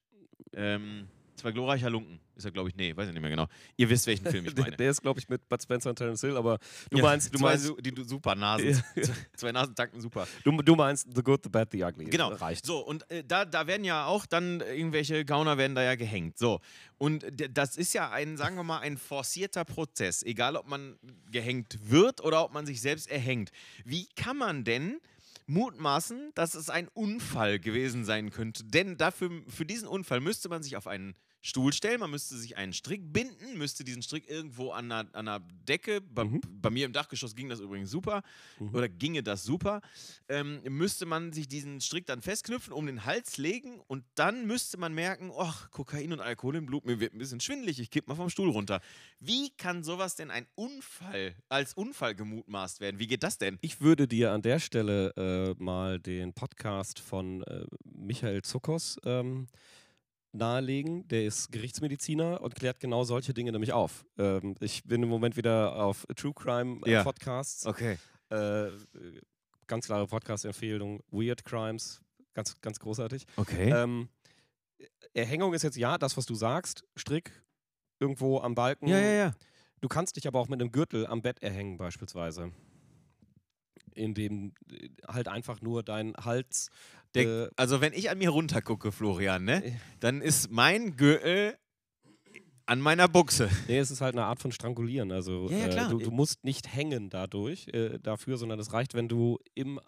Ähm, zwei glorreicher Lunken. Ist er, glaube ich, nee, weiß ich nicht mehr genau. Ihr wisst, welchen Film ich Der, meine. der ist, glaube ich, mit Bud Spencer und Terence Hill, aber du Ja, meinst, du zwei meinst, su- die super Nasen. Zwei Nasen takten super. du, du meinst The Good, The Bad, The Ugly. Genau. Reicht. So, und äh, da, da werden ja auch dann irgendwelche Gauner werden da ja gehängt. So. Und das ist ja ein, sagen wir mal, ein forcierter Prozess. Egal, ob man gehängt wird oder ob man sich selbst erhängt. Wie kann man denn mutmaßen, dass es ein Unfall gewesen sein könnte? Denn dafür, für diesen Unfall müsste man sich auf einen Stuhl stellen, man müsste sich einen Strick binden, müsste diesen Strick irgendwo an einer, an einer Decke, bei, Mhm. bei mir im Dachgeschoss ging das übrigens super, Mhm. oder ginge das super, ähm, müsste man sich diesen Strick dann festknüpfen, um den Hals legen und dann müsste man merken, ach, Kokain und Alkohol im Blut, mir wird ein bisschen schwindelig, ich kipp mal vom Stuhl runter. Wie kann sowas denn ein Unfall, als Unfall gemutmaßt werden? Wie geht das denn? Ich würde dir an der Stelle äh, mal den Podcast von äh, Michael Zuckers ähm, nahelegen. Der ist Gerichtsmediziner und klärt genau solche Dinge nämlich auf. Ähm, ich bin im Moment wieder auf True Crime äh, Ja. Podcasts. Okay. Äh, ganz klare Podcast-Empfehlung. Weird Crimes, ganz, ganz großartig. Okay. Ähm, Erhängung ist jetzt ja das, was du sagst. Strick irgendwo am Balken. ja, ja, ja. Du kannst dich aber auch mit einem Gürtel am Bett erhängen, beispielsweise. In dem äh, halt einfach nur dein Hals. Der, äh, also wenn ich an mir runtergucke, Florian, ne, Äh. dann ist mein Gürtel an meiner Buchse. nee, es ist halt eine Art von Strangulieren. Also Ja, ja, äh, du, du musst nicht hängen dadurch, äh, dafür, sondern es reicht, wenn du im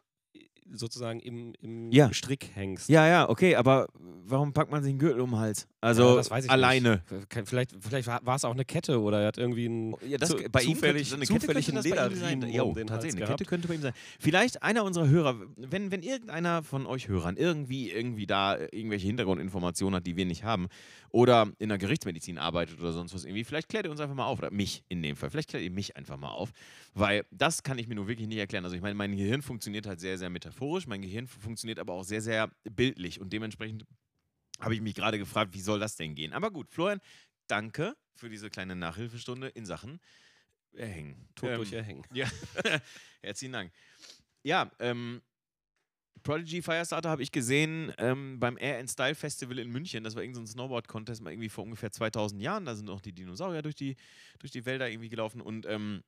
sozusagen im, im Ja. Strick hängst. Ja, ja, okay, aber warum packt man sich einen Gürtel um den Hals? Also Ja, das weiß ich alleine. Nicht. Vielleicht, vielleicht war es auch eine Kette oder er hat irgendwie einen Ja, das, zu- bei ihm zufällig, könnte, so eine Kette könnte ihm Lederriemen sein. Ja, um den Hals tatsächlich, eine gehabt. Kette könnte bei ihm sein. Vielleicht einer unserer Hörer, wenn, wenn irgendeiner von euch Hörern irgendwie, irgendwie da irgendwelche Hintergrundinformationen hat, die wir nicht haben, oder in der Gerichtsmedizin arbeitet oder sonst was irgendwie, vielleicht klärt ihr uns einfach mal auf, oder mich in dem Fall, vielleicht klärt ihr mich einfach mal auf, weil das kann ich mir nur wirklich nicht erklären. Also ich meine, mein Gehirn funktioniert halt sehr, sehr metaphorisch, mein Gehirn funktioniert aber auch sehr, sehr bildlich und dementsprechend habe ich mich gerade gefragt, wie soll das denn gehen? Aber gut, Florian, danke für diese kleine Nachhilfestunde in Sachen Erhängen. Tod Ähm, durch Erhängen. Ja, herzlichen Dank. Ja, ähm, Prodigy Firestarter habe ich gesehen ähm, beim Air and Style Festival in München. Das war irgendein so Snowboard-Contest mal irgendwie vor ungefähr 2000 Jahren. Da sind auch die Dinosaurier durch die, durch die Wälder irgendwie gelaufen und ähm,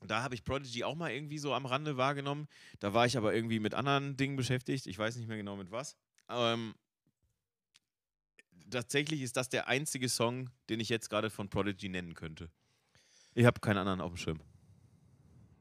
da habe ich Prodigy auch mal irgendwie so am Rande wahrgenommen. Da war ich aber irgendwie mit anderen Dingen beschäftigt. Ich weiß nicht mehr genau mit was. Ähm, tatsächlich ist das der einzige Song, den ich jetzt gerade von Prodigy nennen könnte. Ich habe keinen anderen auf dem Schirm.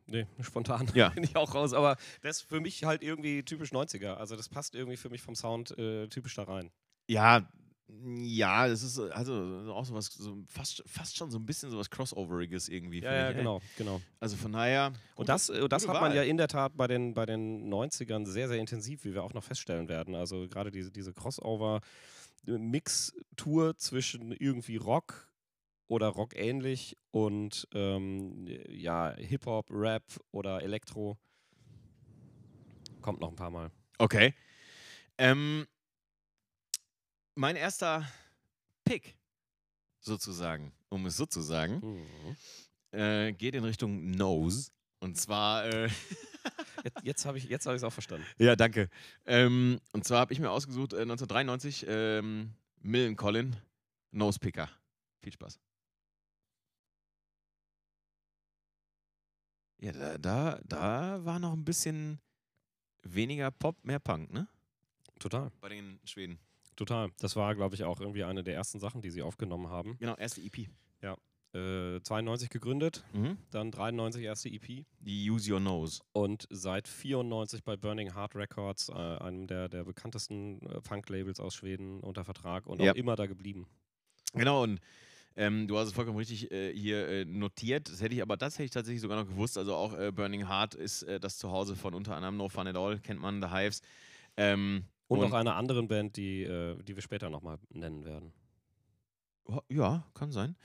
Nee, spontan Ja. bin ich auch raus. Aber das ist für mich halt irgendwie typisch 90er. Also das passt irgendwie für mich vom Sound äh, typisch da rein. Ja, ja, das ist also auch sowas, so fast, fast schon so ein bisschen sowas Crossoveriges irgendwie. Ja, ja, genau, genau. Also von daher. Und das, äh, das gute hat man Wahl. ja in der Tat bei den, bei den 90ern sehr, sehr intensiv, wie wir auch noch feststellen werden. Also gerade diese, diese Crossover-Mix-Tour zwischen irgendwie Rock oder Rock ähnlich und ähm, ja, Hip-Hop, Rap oder Elektro. Kommt noch ein paar Mal. Okay. Ähm, mein erster Pick, sozusagen, um es so zu sagen, Mhm. äh, geht in Richtung Nose. Und zwar. Äh, Jetzt, jetzt habe ich es auch verstanden. ja, danke. Ähm, und zwar habe ich mir ausgesucht, äh, 1993, ähm, Millen Collin, Nose Picker. Viel Spaß. Ja, da, da, da war noch ein bisschen weniger Pop, mehr Punk, ne? Total, Bei den Schweden. Total. Das war, glaube ich, auch irgendwie eine der ersten Sachen, die sie aufgenommen haben. Genau, erste EP. Äh, 92 gegründet, Mhm. dann 93 erste EP Die Use Your Nose. und seit 94 bei Burning Heart Records, äh, einem der, der bekanntesten äh, Punk-Labels aus Schweden, unter Vertrag und Ja. auch immer da geblieben. Genau, und ähm, du hast es vollkommen richtig äh, hier äh, notiert. Das hätte ich aber das hätte ich tatsächlich sogar noch gewusst. Also auch äh, Burning Heart ist äh, das Zuhause von unter anderem No Fun at All, kennt man, The Hives. Ähm, Und, auch einer anderen Band, die, äh, die wir später nochmal nennen werden. Ja, kann sein.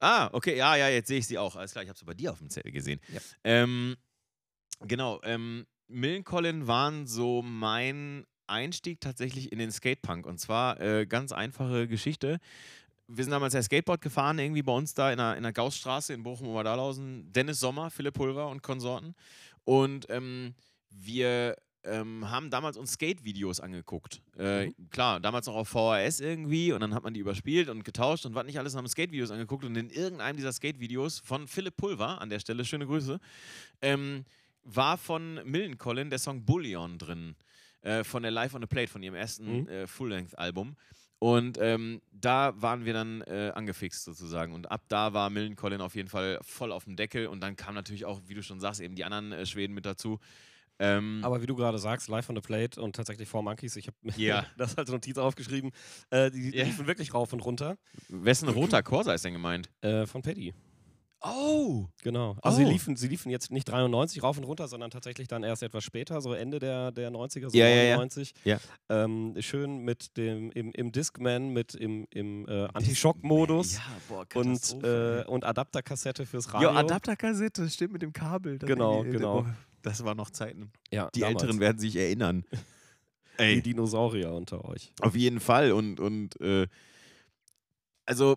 Ah, okay, ja, ja, jetzt sehe ich sie auch. Alles klar, ich habe sie bei dir auf dem Zettel gesehen. Ja. Ähm, genau, ähm, Millencolin waren so mein Einstieg tatsächlich in den Skatepunk. Und zwar äh, ganz einfache Geschichte. Wir sind damals ja Skateboard gefahren, irgendwie bei uns da in der, in der Gaussstraße in Bochum-Oberdahlhausen. Dennis Sommer, Philipp Pulver und Konsorten. Und ähm, wir ähm, haben damals uns Skate-Videos angeguckt. Äh, Mhm. Klar, damals noch auf VHS irgendwie und dann hat man die überspielt und getauscht und was nicht alles, haben Skate-Videos angeguckt und in irgendeinem dieser Skate-Videos von Philipp Pulver, an der Stelle schöne Grüße, ähm, war von Millen Collin der Song Bullion drin. Äh, von der Live on the Plate, von ihrem ersten Mhm. äh, Full-Length-Album. Und ähm, da waren wir dann äh, angefixt sozusagen. Und ab da war Millen Collin auf jeden Fall voll auf dem Deckel. Und dann kamen natürlich auch, wie du schon sagst, eben die anderen äh, Schweden mit dazu. Ähm, Aber wie du gerade sagst, live on the plate und tatsächlich Four Monkeys, ich habe mir Ja. das als Notiz aufgeschrieben, äh, die, Ja. liefen wirklich rauf und runter. wessen roter Corsa ist denn gemeint? Äh, von Paddy. Oh! Genau. Also Oh. sie, liefen, sie liefen jetzt nicht 93 rauf und runter, sondern tatsächlich dann erst etwas später, so Ende der, der 90er, so Ja, ja, ja. 99. Ja. Ähm, schön mit dem, im, im Discman, mit im, im äh, Anti-Schock-Modus Ja, boah, und, äh, und Adapterkassette fürs Radio. ja, Adapterkassette, stimmt mit dem Kabel. Genau, die- genau. boah, Das war noch Zeiten. ja, Die damals. Älteren werden sich erinnern. Die Ey, Dinosaurier unter euch. auf jeden Fall. Und, und äh, also,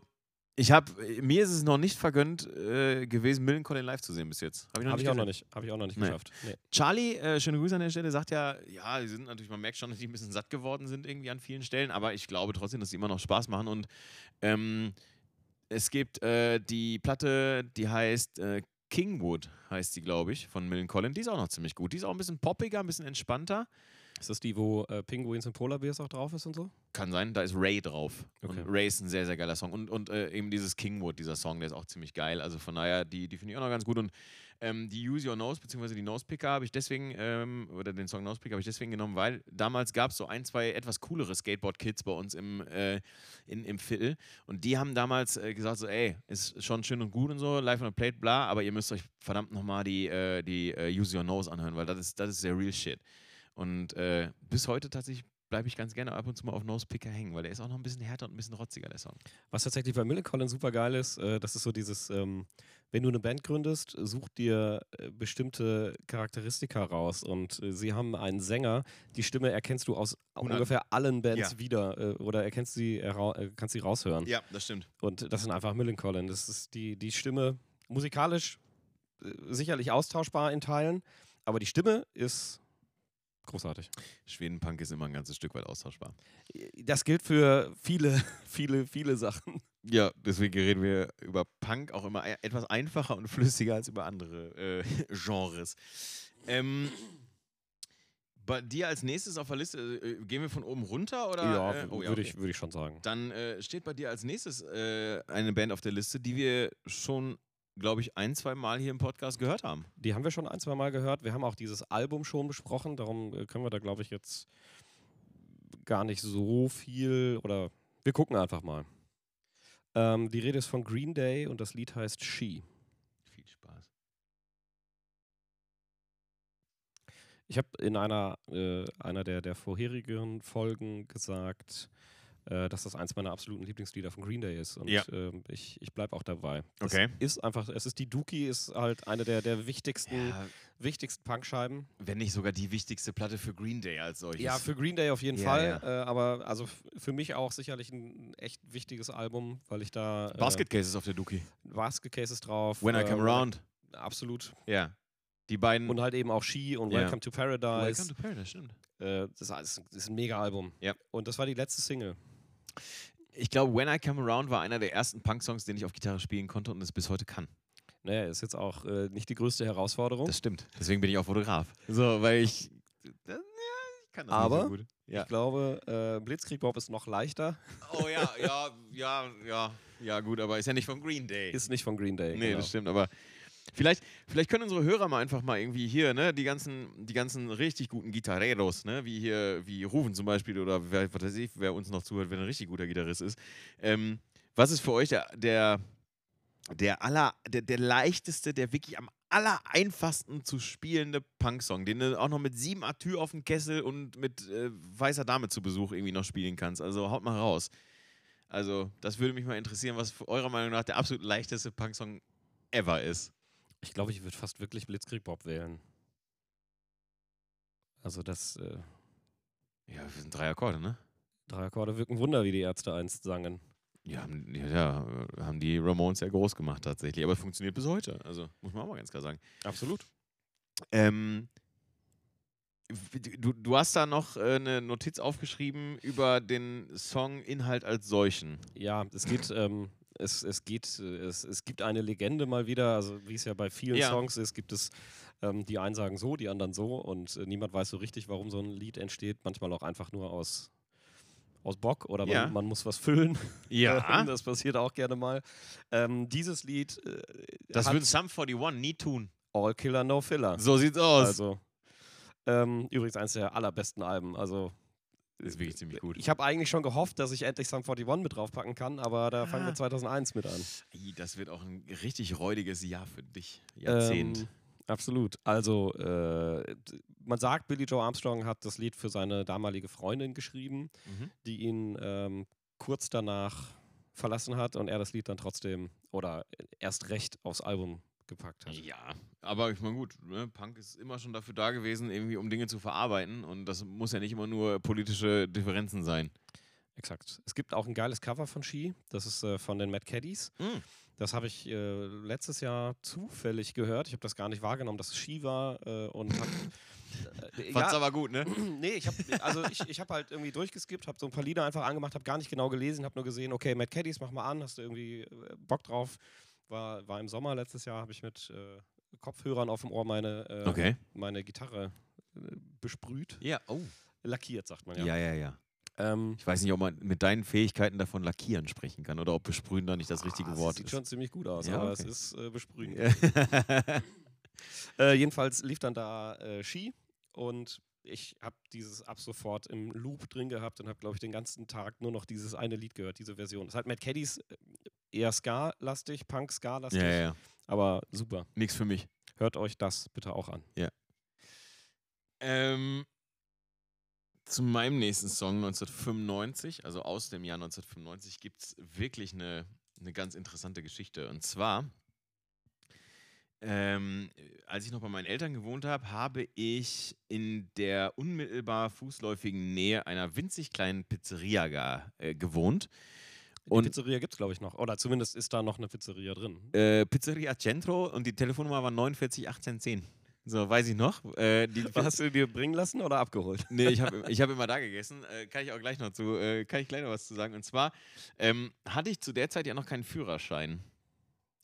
ich habe, mir ist es noch nicht vergönnt äh, gewesen, Millen Collin live zu sehen bis jetzt. Habe ich noch Habe nicht ich auch noch nicht, hab ich auch noch nicht Nee. geschafft. Nee. Charlie, äh, schöne Grüße an der Stelle, sagt ja, ja, sie sind natürlich, man merkt schon, dass die ein bisschen satt geworden sind irgendwie an vielen Stellen, aber ich glaube trotzdem, dass sie immer noch Spaß machen und ähm, es gibt äh, die Platte, die heißt äh, Kingwood, heißt die, glaube ich, von Millen Collin. Die ist auch noch ziemlich gut. Die ist auch ein bisschen poppiger, ein bisschen entspannter. Ist das die, wo äh, Penguins und Polar Bears auch drauf ist und so? Kann sein, da ist Ray drauf. Okay. Und Ray ist ein sehr, sehr geiler Song. Und, und äh, eben dieses Kingwood, dieser Song, der ist auch ziemlich geil. Also von daher, die, die finde ich auch noch ganz gut. Und ähm, die Use Your Nose, beziehungsweise die Nosepicker habe ich deswegen, ähm, oder den Song Nosepicker habe ich deswegen genommen, weil damals gab es so ein, zwei etwas coolere Skateboard-Kids bei uns im, äh, in, im Viertel. Und die haben damals äh, gesagt, so, ey, ist schon schön und gut und so, live on the plate, bla, aber ihr müsst euch verdammt nochmal die, äh, die äh, Use Your Nose anhören, weil das ist, das ist der real shit. Und äh, bis heute tatsächlich bleibe ich ganz gerne ab und zu mal auf Nosepicker hängen, weil der ist auch noch ein bisschen härter und ein bisschen rotziger, der Song. Was tatsächlich bei Collins super geil ist, äh, das ist so dieses, ähm, wenn du eine Band gründest, such dir äh, bestimmte Charakteristika raus. Und äh, sie haben einen Sänger, die Stimme erkennst du aus 100. ungefähr allen Bands Ja. wieder äh, oder erkennst sie, kannst sie raushören. Ja, das stimmt. Und das sind einfach Millen Collins. Das ist die, die Stimme musikalisch sicherlich austauschbar in Teilen, aber die Stimme ist großartig. Schwedenpunk ist immer ein ganzes Stück weit austauschbar. Das gilt für viele, viele, viele Sachen. Ja, deswegen reden wir über Punk auch immer e- etwas einfacher und flüssiger als über andere äh, Genres. Ähm, bei dir als nächstes auf der Liste, äh, gehen wir von oben runter oder? ja, äh, oh, würde okay. ich, würd ich schon sagen. Dann äh, steht bei dir als nächstes äh, eine Band auf der Liste, die wir schon, glaube ich, ein, zwei Mal hier im Podcast gehört haben. Die haben wir schon ein, zwei Mal gehört. Wir haben auch dieses Album schon besprochen. Darum äh, können wir da, glaube ich, jetzt gar nicht so viel oder wir gucken einfach mal. Ähm, die Rede ist von Green Day und das Lied heißt She. Viel Spaß. Ich habe in einer, äh, einer der, der vorherigen Folgen gesagt, äh, dass das eins meiner absoluten Lieblingslieder von Green Day ist. Und Ja. ähm, ich, ich bleibe auch dabei. Das Okay. Ist einfach, es ist die Dookie, ist halt eine der, der wichtigsten, Ja, wichtigsten Punkscheiben. wenn nicht sogar die wichtigste Platte für Green Day als solches. Ja, für Green Day auf jeden Ja, Fall. Äh, aber also für mich auch sicherlich ein echt wichtiges Album, weil ich da. Äh, Basket Cases auf der Dookie. Basket Cases drauf. When I äh, Come Around. Absolut. Ja. Die beiden. Und halt eben auch She und. Welcome to Paradise. Welcome to Paradise, stimmt. äh, das, ist, das ist ein Mega-Album. Ja. Und das war die letzte Single. Ich glaube, When I Come Around war einer der ersten Punk-Songs, den ich auf Gitarre spielen konnte und es bis heute kann. Naja, ist jetzt auch äh, nicht die größte Herausforderung. Das stimmt. Deswegen bin ich auch Fotograf. So, weil ich. Das, ja, ich kann das Aber- nicht so gut. Ja. Ich glaube, äh, Blitzkrieg Bob ist noch leichter. Oh ja, ja, ja, ja. Ja, gut, aber ist ja nicht von Green Day. Ist nicht von Green Day. nee, genau. das stimmt, aber. Vielleicht, vielleicht können unsere Hörer mal einfach mal irgendwie hier, ne, die ganzen, die ganzen richtig guten Gitarreros, ne, wie hier, wie Rufen zum Beispiel oder wer, was weiß ich, wer uns noch zuhört, wer ein richtig guter Gitarrist ist. Ähm, was ist für euch der, der, der aller, der, der leichteste, der wirklich am aller einfachsten zu spielende Punksong, den du auch noch mit sieben Atü auf dem Kessel und mit äh, weißer Dame zu Besuch irgendwie noch spielen kannst. Also haut mal raus. Also, das würde mich mal interessieren, was eurer Meinung nach der absolut leichteste Punksong ever ist. Ich glaube, ich würde fast wirklich Blitzkrieg Bob wählen. Also das äh, Ja, das sind drei Akkorde, ne? drei Akkorde wirken Wunder, wie die Ärzte einst sangen. Ja, haben, ja, haben die Ramones ja groß gemacht tatsächlich, aber es funktioniert bis heute. Also, muss man auch mal ganz klar sagen. Absolut. Ähm, du, du hast da noch äh, eine Notiz aufgeschrieben über den Songinhalt als solchen. Ja, es geht, ähm, es, es geht, es, es gibt eine Legende mal wieder, also wie es ja bei vielen Ja. Songs ist, gibt es, ähm, die einen sagen so, die anderen so und äh, niemand weiß so richtig, warum so ein Lied entsteht. Manchmal auch einfach nur aus, aus Bock oder man, Ja. man muss was füllen. Ja. das passiert auch gerne mal. Ähm, dieses Lied äh, Das hat würden Sum 41 nie tun. All Killer No Filler. So sieht's aus. Also ähm, übrigens eines der allerbesten Alben. Also ist wirklich ziemlich gut. ich habe eigentlich schon gehofft, dass ich endlich Sum 41 mit draufpacken kann, aber da fangen Ah. wir 2001 mit an. Das wird auch ein richtig räudiges Jahr für dich. Jahrzehnt. Ähm, absolut. Also, äh, man sagt, Billy Joe Armstrong hat das Lied für seine damalige Freundin geschrieben, Mhm. die ihn ähm, kurz danach verlassen hat und er das Lied dann trotzdem oder erst recht aufs Album gepackt hat. Ja, aber ich meine, gut, ne? Punk ist immer schon dafür da gewesen, irgendwie um Dinge zu verarbeiten und das muss ja nicht immer nur politische Differenzen sein. Exakt. Es gibt auch ein geiles Cover von Ski, das ist äh, von den Mad Caddies. Mhm. Das habe ich äh, letztes Jahr zufällig gehört. Ich habe das gar nicht wahrgenommen, dass es Ski war äh, und hab, äh, Fand's ja, aber gut, ne? nee, ich habe also ich, ich habe halt irgendwie durchgeskippt, habe so ein paar Lieder einfach angemacht, habe gar nicht genau gelesen, habe nur gesehen, okay, Mad Caddies, mach mal an, hast du irgendwie äh, Bock drauf? War, war im Sommer letztes Jahr, habe ich mit äh, Kopfhörern auf dem Ohr meine, äh, Okay. meine Gitarre äh, besprüht, Ja, oh. lackiert, sagt man ja. Ja, ja, ja. Ähm, Ich weiß nicht, ob man mit deinen Fähigkeiten davon lackieren sprechen kann oder ob besprühen da nicht das richtige ah, Wort Sieht ist. schon ziemlich gut aus, Ja, aber okay. es ist äh, besprühen. Äh, jedenfalls lief dann da Ski und ich habe dieses ab sofort im Loop drin gehabt und habe, glaube ich, den ganzen Tag nur noch dieses eine Lied gehört, diese Version. Es ist halt Mad Caddies äh, eher Ska-lastig, Punk-Ska-lastig, ja, ja, ja. aber super. Nix für mich. Hört euch das bitte auch an. Ähm, zu meinem nächsten Song 1995, also aus dem Jahr 1995, gibt es wirklich eine, eine ganz interessante Geschichte. Und zwar, ähm, als ich noch bei meinen Eltern gewohnt habe, habe ich in der unmittelbar fußläufigen Nähe einer winzig kleinen Pizzeria äh, gewohnt. Die Und- Pizzeria gibt es, glaube ich, noch. Oder zumindest ist da noch eine Pizzeria drin. Äh, Pizzeria Centro und die Telefonnummer war 49 1810. So, weiß ich noch. Äh, die, Hast du dir bringen lassen oder abgeholt? Nee, ich habe ich hab immer da gegessen. Äh, kann ich auch gleich noch zu, äh, kann ich gleich noch was zu sagen. Und zwar ähm, hatte ich zu der Zeit ja noch keinen Führerschein.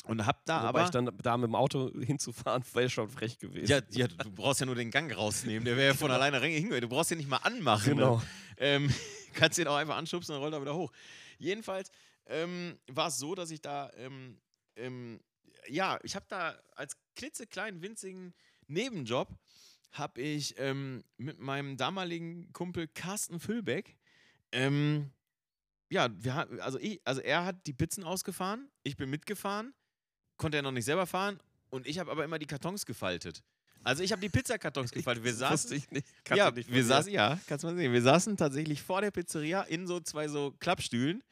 Und hab da Wobei aber. ich dann da mit dem Auto hinzufahren, wäre schon frech gewesen. ja, ja, du brauchst ja nur den Gang rausnehmen. Der wäre ja von alleine hingegangen. Du brauchst den nicht mal anmachen. genau. Ne? Ähm, kannst den auch einfach anschubsen, dann rollt er wieder hoch. Jedenfalls ähm, war es so, dass ich da, ähm, ähm, ja, ich habe da als klitzekleinen, winzigen Nebenjob, habe ich ähm, mit meinem damaligen Kumpel Carsten Füllbeck, ähm, ja, wir, also, ich, also er hat die Pizzen ausgefahren, ich bin mitgefahren, konnte er noch nicht selber fahren und ich habe aber immer die Kartons gefaltet. Also ich habe die Pizzakartons gefaltet. Wir saßen, ich nicht. Ja, nicht wir saßen, ja, kannst du mal sehen. Wir saßen tatsächlich vor der Pizzeria in so zwei so Klappstühlen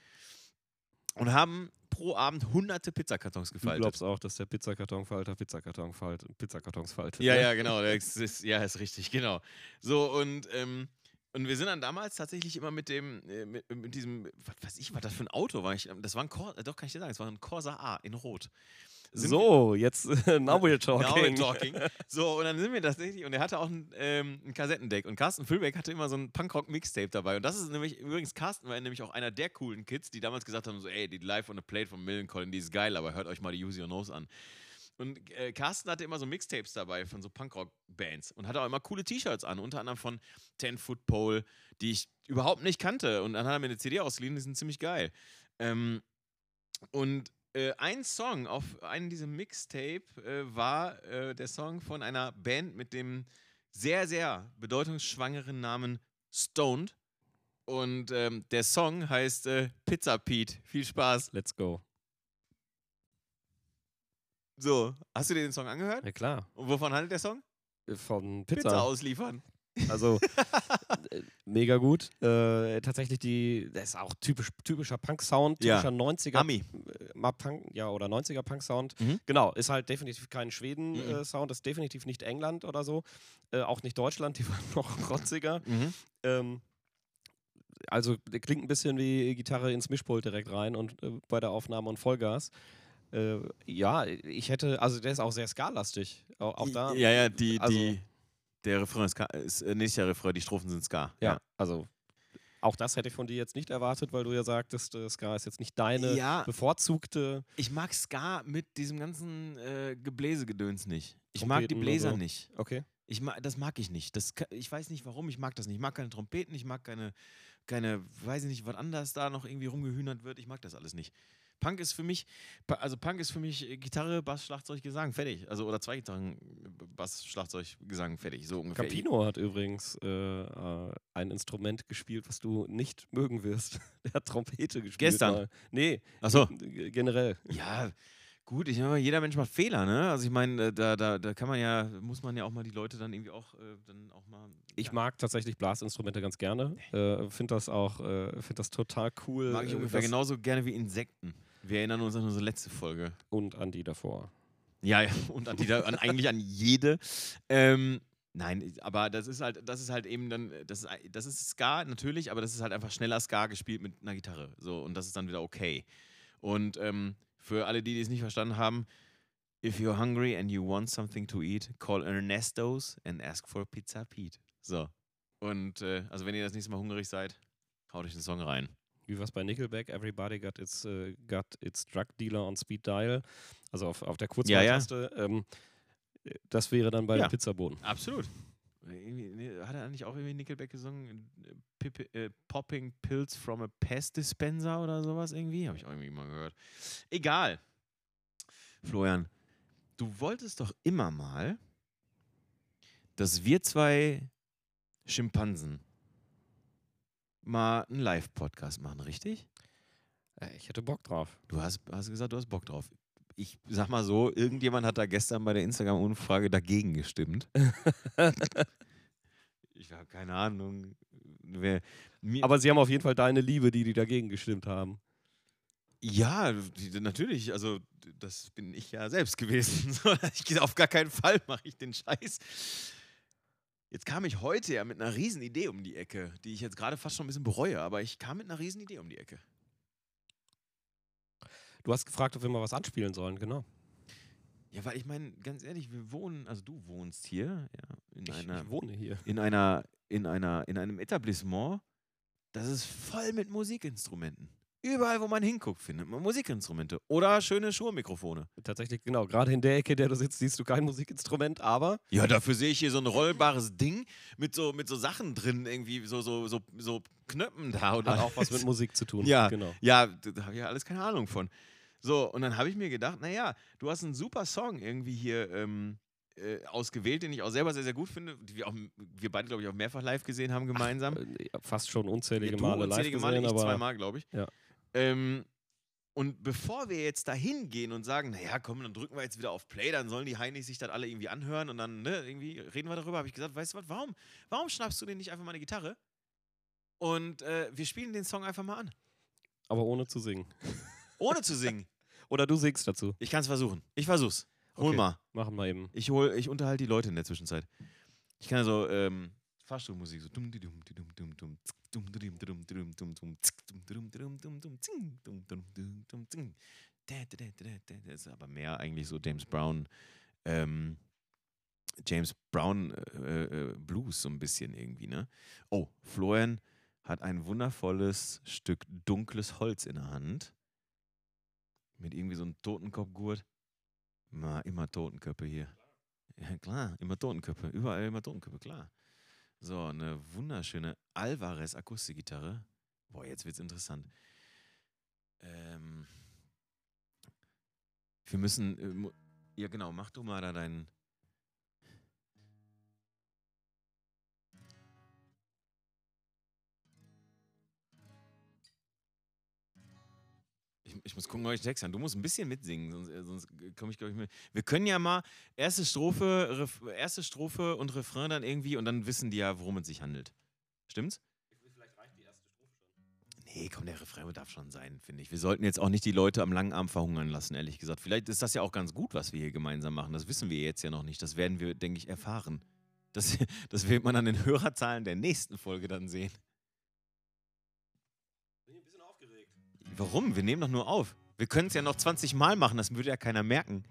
und haben pro Abend hunderte Pizzakartons Du gefaltet. glaubst auch, dass der Pizzakartonfalter Pizzakarton falt, Pizzakartons faltet. Ja, ne? ja, genau. Das ist, ja, ist richtig, genau. So, und, ähm, und wir sind dann damals tatsächlich immer mit dem, äh, mit, mit diesem, was weiß ich, was das für ein Auto war. Ich, das war ein Corsa, doch kann ich dir sagen, es war ein Corsa A in Rot. Sind So, jetzt, now we're talking. Now we're talking. So, und dann sind wir tatsächlich, und er hatte auch ein, ähm, ein Kassettendeck. Und Carsten Füllbeck hatte immer so ein Punkrock-Mixtape dabei. Und das ist nämlich, übrigens, Carsten war nämlich auch einer der coolen Kids, die damals gesagt haben: so, ey, die Live on the Plate von Millencolin, die ist geil, aber hört euch mal die Use Your Nose an. Und äh, Carsten hatte immer so Mixtapes dabei von so Punkrock-Bands und hatte auch immer coole T-Shirts an, unter anderem von Ten Foot Pole, die ich überhaupt nicht kannte. Und dann hat er mir eine CD ausgeliehen, die sind ziemlich geil. Ähm, und äh, ein Song auf einem dieser Mixtape äh, war äh, der Song von einer Band mit dem sehr, sehr bedeutungsschwangeren Namen Stoned. Und ähm, der Song heißt äh, Pizza Pete. Viel Spaß. Let's go. So, hast du dir den Song angehört? Ja, klar. Und wovon handelt der Song? Äh, Von Pizza, Pizza. ausliefern. Also, mega gut. Äh, tatsächlich, die, das ist auch typisch, typischer Punk-Sound, Ja. typischer 90er. Ami. äh, Punk, ja, oder 90er Punk-Sound. Mhm. Genau, ist halt definitiv kein Mhm. Schweden-Sound, ist definitiv nicht England oder so. Äh, auch nicht Deutschland, die waren noch rotziger. Mhm. Ähm, also der klingt ein bisschen wie Gitarre ins Mischpult direkt rein und äh, bei der Aufnahme und Vollgas. Äh, ja, ich hätte, also der ist auch sehr skalastig. Auch, auch da. Ja, ja, die, also- die, Der Refrain ist, ist äh, nicht der Refrain, die Strophen sind Ska. Ja, also auch das hätte ich von dir jetzt nicht erwartet, weil du ja sagtest, äh, Ska ist jetzt nicht deine Ja. bevorzugte. Ich mag Ska mit diesem ganzen äh, Gebläsegedöns nicht. Ich mag die Trompeten Bläser so. nicht. Okay. Ich mag, das mag ich nicht. Das, ich weiß nicht warum, ich mag das nicht. Ich mag keine Trompeten, ich mag keine, keine, weiß ich nicht, was anders da noch irgendwie rumgehühnert wird. Ich mag das alles nicht. Punk ist für mich, also Punk ist für mich äh, Gitarre, Bass, Schlagzeug, Gesang, fertig. Also oder zwei Gitarren, Bass, Schlagzeug, Gesang, fertig. So ungefähr. Campino hat übrigens äh, äh, ein Instrument gespielt, was du nicht mögen wirst. Der hat Trompete gespielt. Gestern? Mal. Nee, Achso. generell. Ja, gut, ich meine, jeder Mensch macht Fehler, ne? Also ich meine, äh, da, da, da kann man ja, muss man ja auch mal die Leute dann irgendwie auch, äh, dann auch mal. Ich ja. mag tatsächlich Blasinstrumente ganz gerne. Äh, finde das auch, äh, finde das total cool. Mag ich äh, ungefähr genauso gerne wie Insekten. Wir erinnern uns an unsere letzte Folge. Und an die davor. Ja, ja, und an die da, an, eigentlich an jede. Ähm, nein, aber das ist halt, das ist halt eben dann, das ist, das ist Ska natürlich, aber das ist halt einfach schneller Ska gespielt mit einer Gitarre. So, und das ist dann wieder okay. Und ähm, für alle, die, die es nicht verstanden haben, if you're hungry and you want something to eat, call Ernesto's and ask for Pizza Pete. So. Und äh, also wenn ihr das nächste Mal hungrig seid, haut euch den Song rein. Wie was bei Nickelback, Everybody got its, äh, got its Drug Dealer on Speed Dial. Also auf, auf der Ja, ja. Kurzwahltaste. Ähm, äh, das wäre dann bei Ja. dem Pizzaboden. Absolut. Hat er eigentlich auch irgendwie Nickelback gesungen? Pip, äh, Popping Pills from a Pest Dispenser oder sowas irgendwie? Habe ich auch irgendwie mal gehört. Egal. Florian, du wolltest doch immer mal, dass wir zwei Schimpansen mal einen Live-Podcast machen, richtig? Äh, ich hätte Bock drauf. Du hast, hast gesagt, du hast Bock drauf. Ich sag mal so, irgendjemand hat da gestern bei der Instagram-Umfrage dagegen gestimmt. ich habe keine Ahnung. Wer, Aber sie haben auf jeden Fall deine Liebe, die die dagegen gestimmt haben. ja, natürlich. Also, das bin ich ja selbst gewesen. Auf gar keinen Fall mache ich den Scheiß. Jetzt kam ich heute ja mit einer riesen Idee um die Ecke, die ich jetzt gerade fast schon ein bisschen bereue, aber ich kam mit einer riesen Idee um die Ecke. Du hast gefragt, ob wir mal was anspielen sollen, genau. Ja, weil ich meine, ganz ehrlich, wir wohnen, also du wohnst hier, ja, in Ich, einer ich wohne hier. in einer, in einer, in einem Etablissement, das ist voll mit Musikinstrumenten. Überall, wo man hinguckt, findet man Musikinstrumente. Oder schöne Schuhmikrofone. Tatsächlich, genau. Gerade in der Ecke, in der du sitzt, siehst du kein Musikinstrument, aber Ja, dafür sehe ich hier so ein rollbares Ding mit so, mit so Sachen drin, irgendwie so, so, so, so Knöpfen da. Oder hat auch was mit Musik zu tun. Ja. genau. Ja, da habe ich ja alles keine Ahnung von. So, und dann habe ich mir gedacht, naja, du hast einen super Song irgendwie hier ähm, äh, ausgewählt, den ich auch selber sehr, sehr gut finde, die wir, auch, wir beide, glaube ich, auch mehrfach live gesehen haben gemeinsam. Äh, Fast schon unzählige Ja, du Male live unzählige gesehen, Male, ich aber zweimal, glaube ich. Ja. Ähm, und bevor wir jetzt da hingehen und sagen, naja, komm, dann drücken wir jetzt wieder auf Play, dann sollen die Heinis sich das alle irgendwie anhören und dann ne, irgendwie reden wir darüber, habe ich gesagt, weißt du was, warum, warum schnappst du denn nicht einfach mal eine Gitarre und äh, wir spielen den Song einfach mal an, aber ohne zu singen. ohne zu singen. Oder du singst dazu. Ich kann es versuchen. Ich versuch's. Hol Okay. mal. Machen wir eben. Ich, hol, ich unterhalte die Leute in der Zwischenzeit. Ich kann so ähm, Fahrstuhlmusik so. dum, dum, dum, dum, dum, dum, dum, dum, dum, dum, dum, dum, dum, dum, dum, zing, dum, dum, dum, dum, zing. Da, da, da, da, da. Das ist aber mehr eigentlich so James Brown. Ähm, James Brown äh, äh, Blues so ein bisschen irgendwie, ne? Oh, Florian hat ein wundervolles Stück dunkles Holz in der Hand. Mit irgendwie so einem Totenkopfgurt. Immer, immer Totenköpfe hier. Ja, klar, immer Totenköpfe. Überall immer Totenköpfe, klar. So, eine wunderschöne Alvarez Akustikgitarre. Boah, jetzt wird's interessant. Ähm, wir müssen. Äh, ja, genau, mach du mal da deinen. Ich, muss gucken, ob ich Text habe. Du musst ein bisschen mitsingen, sonst, äh, sonst komme ich, glaube ich, mit. Wir können ja mal erste Strophe, Ref, erste Strophe und Refrain dann irgendwie und dann wissen die ja, worum es sich handelt. Stimmt's? Nee, komm, der Refrain darf schon sein, finde ich. Wir sollten jetzt auch nicht die Leute am langen Arm verhungern lassen, ehrlich gesagt. Vielleicht ist das ja auch ganz gut, was wir hier gemeinsam machen. Das wissen wir jetzt ja noch nicht. Das werden wir, denke ich, erfahren. Das, das wird man an den Hörerzahlen der nächsten Folge dann sehen. Bin ein bisschen aufgeregt. Warum? Wir nehmen doch nur auf. Wir können es ja noch 20 Mal machen, das würde ja keiner merken.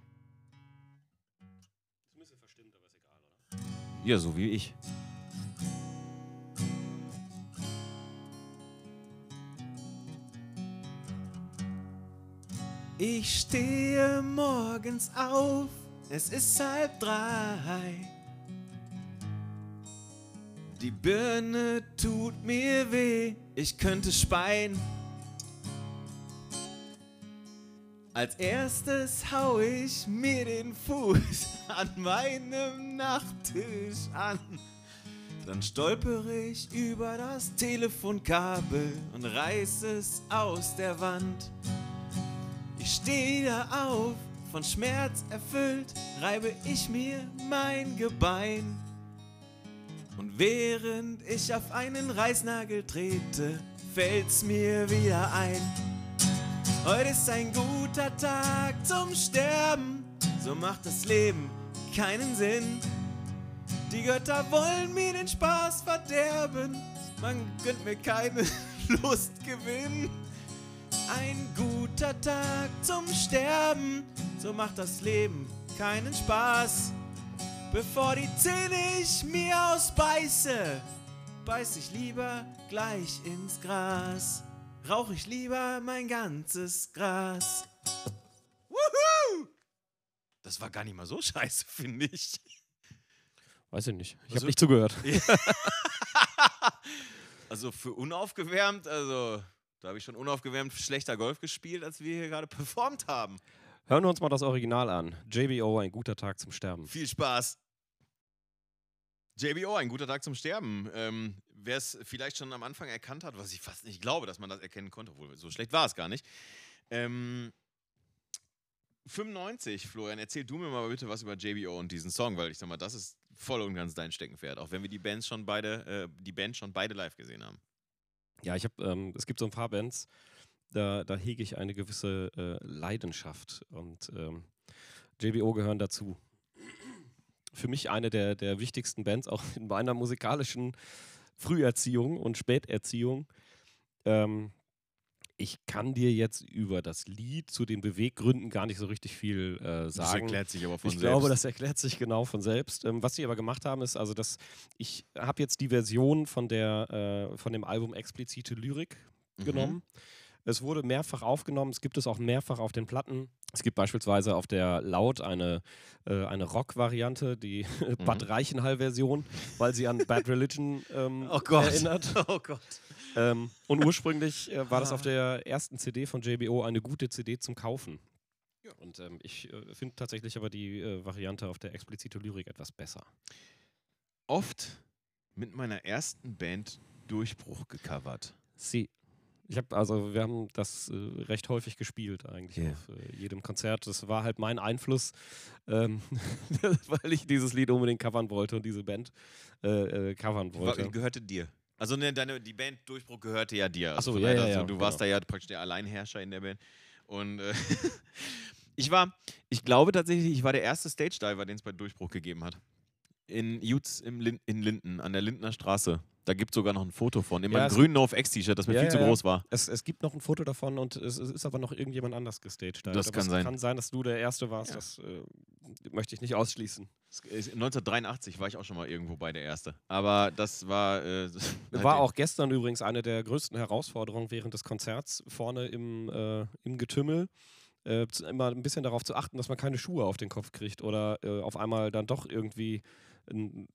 Ist ein verstimmt, aber ist egal, oder? Ja, so wie ich. Ich stehe morgens auf, es ist halb drei. Die Birne tut mir weh, ich könnte speien. Als erstes hau ich mir den Fuß an meinem Nachttisch an. Dann stolpere ich über das Telefonkabel und reiß es aus der Wand. Ich stehe da auf, von Schmerz erfüllt, reibe ich mir mein Gebein. Und während ich auf einen Reißnagel trete, fällt's mir wieder ein. Heute ist ein guter Tag zum Sterben, so macht das Leben keinen Sinn. Die Götter wollen mir den Spaß verderben, man gönnt mir keine Lustgewinn. Ein guter Tag zum Sterben, so macht das Leben keinen Spaß. Bevor die Zähne ich mir ausbeiße, beiß ich lieber gleich ins Gras. Rauch ich lieber mein ganzes Gras. Wuhu! Das war gar nicht mal so scheiße, finde ich. Weiß ich nicht. Ich Also- habe nicht zugehört. Also für unaufgewärmt, also da habe ich schon unaufgewärmt schlechter Golf gespielt, als wir hier gerade performt haben. Hören wir uns mal das Original an. JBO, ein guter Tag zum Sterben. Viel Spaß. JBO, ein guter Tag zum Sterben. Ähm, Wer es vielleicht schon am Anfang erkannt hat, was ich fast nicht glaube, dass man das erkennen konnte, obwohl so schlecht war es gar nicht. Ähm, 95, Florian, erzähl du mir mal bitte was über JBO und diesen Song, weil ich sag mal, das ist voll und ganz dein Steckenpferd, auch wenn wir die Bands schon beide, äh, die Band schon beide live gesehen haben. Ja, ich habe, ähm, es gibt so ein paar Bands, da, da hege ich eine gewisse äh, Leidenschaft und ähm, JBO gehören dazu. Für mich eine der, der wichtigsten Bands, auch in meiner musikalischen Früherziehung und Späterziehung. Ähm, ich kann dir jetzt über das Lied zu den Beweggründen gar nicht so richtig viel äh, Das sagen. erklärt sich aber von ich selbst. glaube, das erklärt sich genau von selbst. Ähm, was sie aber gemacht haben, ist also, dass ich habe jetzt die Version von der äh, von dem Album Explizite Lyrik Mhm. genommen. Es wurde mehrfach aufgenommen, es gibt es auch mehrfach auf den Platten. Es gibt beispielsweise auf der Laut eine, äh, eine Rock-Variante, die Bad Reichenhall-Version, weil sie an Bad Religion ähm, Oh erinnert. Oh Gott. Ähm, und ursprünglich äh, war das auf Ah. der ersten CD von JBO eine gute CD zum Kaufen. Und ähm, ich äh, finde tatsächlich aber die äh, Variante auf der explizite Lyrik etwas besser. Oft mit meiner ersten Band Durchbruch gecovert. Sie. Ich habe also, wir haben das äh, recht häufig gespielt eigentlich Ja. auf äh, jedem Konzert. Das war halt mein Einfluss, ähm, weil ich dieses Lied unbedingt covern wollte und diese Band äh, äh, covern War, wollte. gehörte dir. Also ne, deine, die Band Durchbruch gehörte ja dir. Ach Also so, ja, ja, also ja, Du warst genau. da ja praktisch der Alleinherrscher in der Band. Und äh, ich war, ich glaube tatsächlich, ich war der erste Stage Diver, den es bei Durchbruch gegeben hat. In Jutz im Lin in Linden, an der Lindner Straße. Da gibt es sogar noch ein Foto von. In Ja, meinem grünen No X-T-Shirt, das mir Ja, viel zu ja, ja. groß war. Es, es gibt noch ein Foto davon und es, es ist aber noch irgendjemand anders gestaged. Das aber kann es sein. kann sein, dass du der Erste warst. Das äh, möchte ich nicht ausschließen. Es ist- 1983 war ich auch schon mal irgendwo bei der Erste. Aber das war. Äh, War auch gestern übrigens eine der größten Herausforderungen während des Konzerts vorne im, äh, im Getümmel. Äh, zu- immer ein bisschen darauf zu achten, dass man keine Schuhe auf den Kopf kriegt oder äh, auf einmal dann doch irgendwie ein,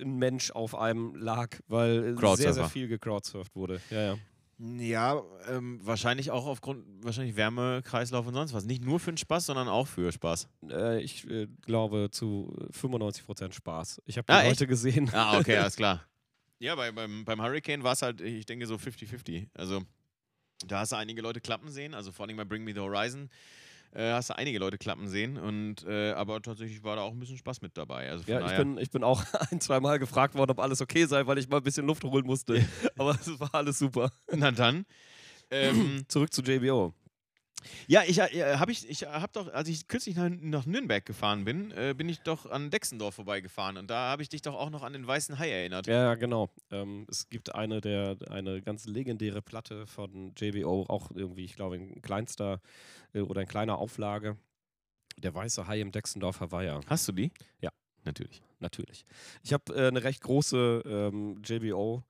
ein Mensch auf einem lag, weil sehr, sehr viel gecrowdsurft wurde. Ja, ja. Ja, ähm, wahrscheinlich auch aufgrund, wahrscheinlich Wärmekreislauf und sonst was. Nicht nur für den Spaß, sondern auch für Spaß. Äh, ich äh, glaube zu 95% Spaß. Ich habe die Ah, echt? Leute gesehen. Ah, okay, alles klar. Ja, bei, beim, beim Hurricane war es halt, ich denke, so 50-50. Also, da hast du einige Leute klappen sehen, also vor allem bei Bring Me the Horizon äh, hast du einige Leute klappen sehen. Und, äh, aber tatsächlich war da auch ein bisschen Spaß mit dabei. Also Ja, ich bin, ich bin auch ein, zwei Mal gefragt worden, ob alles okay sei, weil ich mal ein bisschen Luft holen musste. Aber es war alles super. Na dann. Ähm, Zurück zu JBO. Ja, ich äh, habe ich, ich habe doch, als ich kürzlich nach, nach Nürnberg gefahren bin, äh, bin ich doch an Dexendorf vorbeigefahren und da habe ich dich doch auch noch an den Weißen Hai erinnert. Ja, ja, genau. Ähm, es gibt eine der eine ganz legendäre Platte von JBO, auch irgendwie, ich glaube, in kleinster äh, oder in kleiner Auflage. Der weiße Hai im Dexendorfer Weiher. Hast du die? Ja. natürlich. natürlich. Ich habe äh, eine recht große ähm, JBO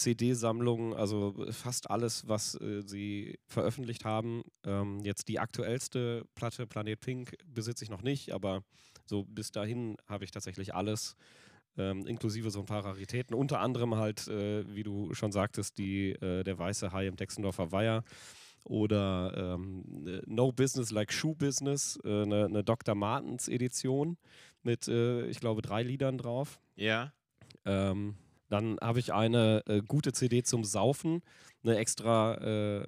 CD-Sammlung, also fast alles, was äh, sie veröffentlicht haben. Ähm, jetzt die aktuellste Platte, Planet Pink, besitze ich noch nicht, aber so bis dahin habe ich tatsächlich alles, ähm, inklusive so ein paar Raritäten. Unter anderem halt, äh, wie du schon sagtest, die, äh, der weiße Hai im Dexendorfer Weiher oder ähm, äh, No Business Like Shoe Business, äh, eine, eine Dr. Martens Edition mit, äh, ich glaube, drei Liedern drauf. Ja. Ähm, dann habe ich eine äh, gute CD zum Saufen, eine extra, äh,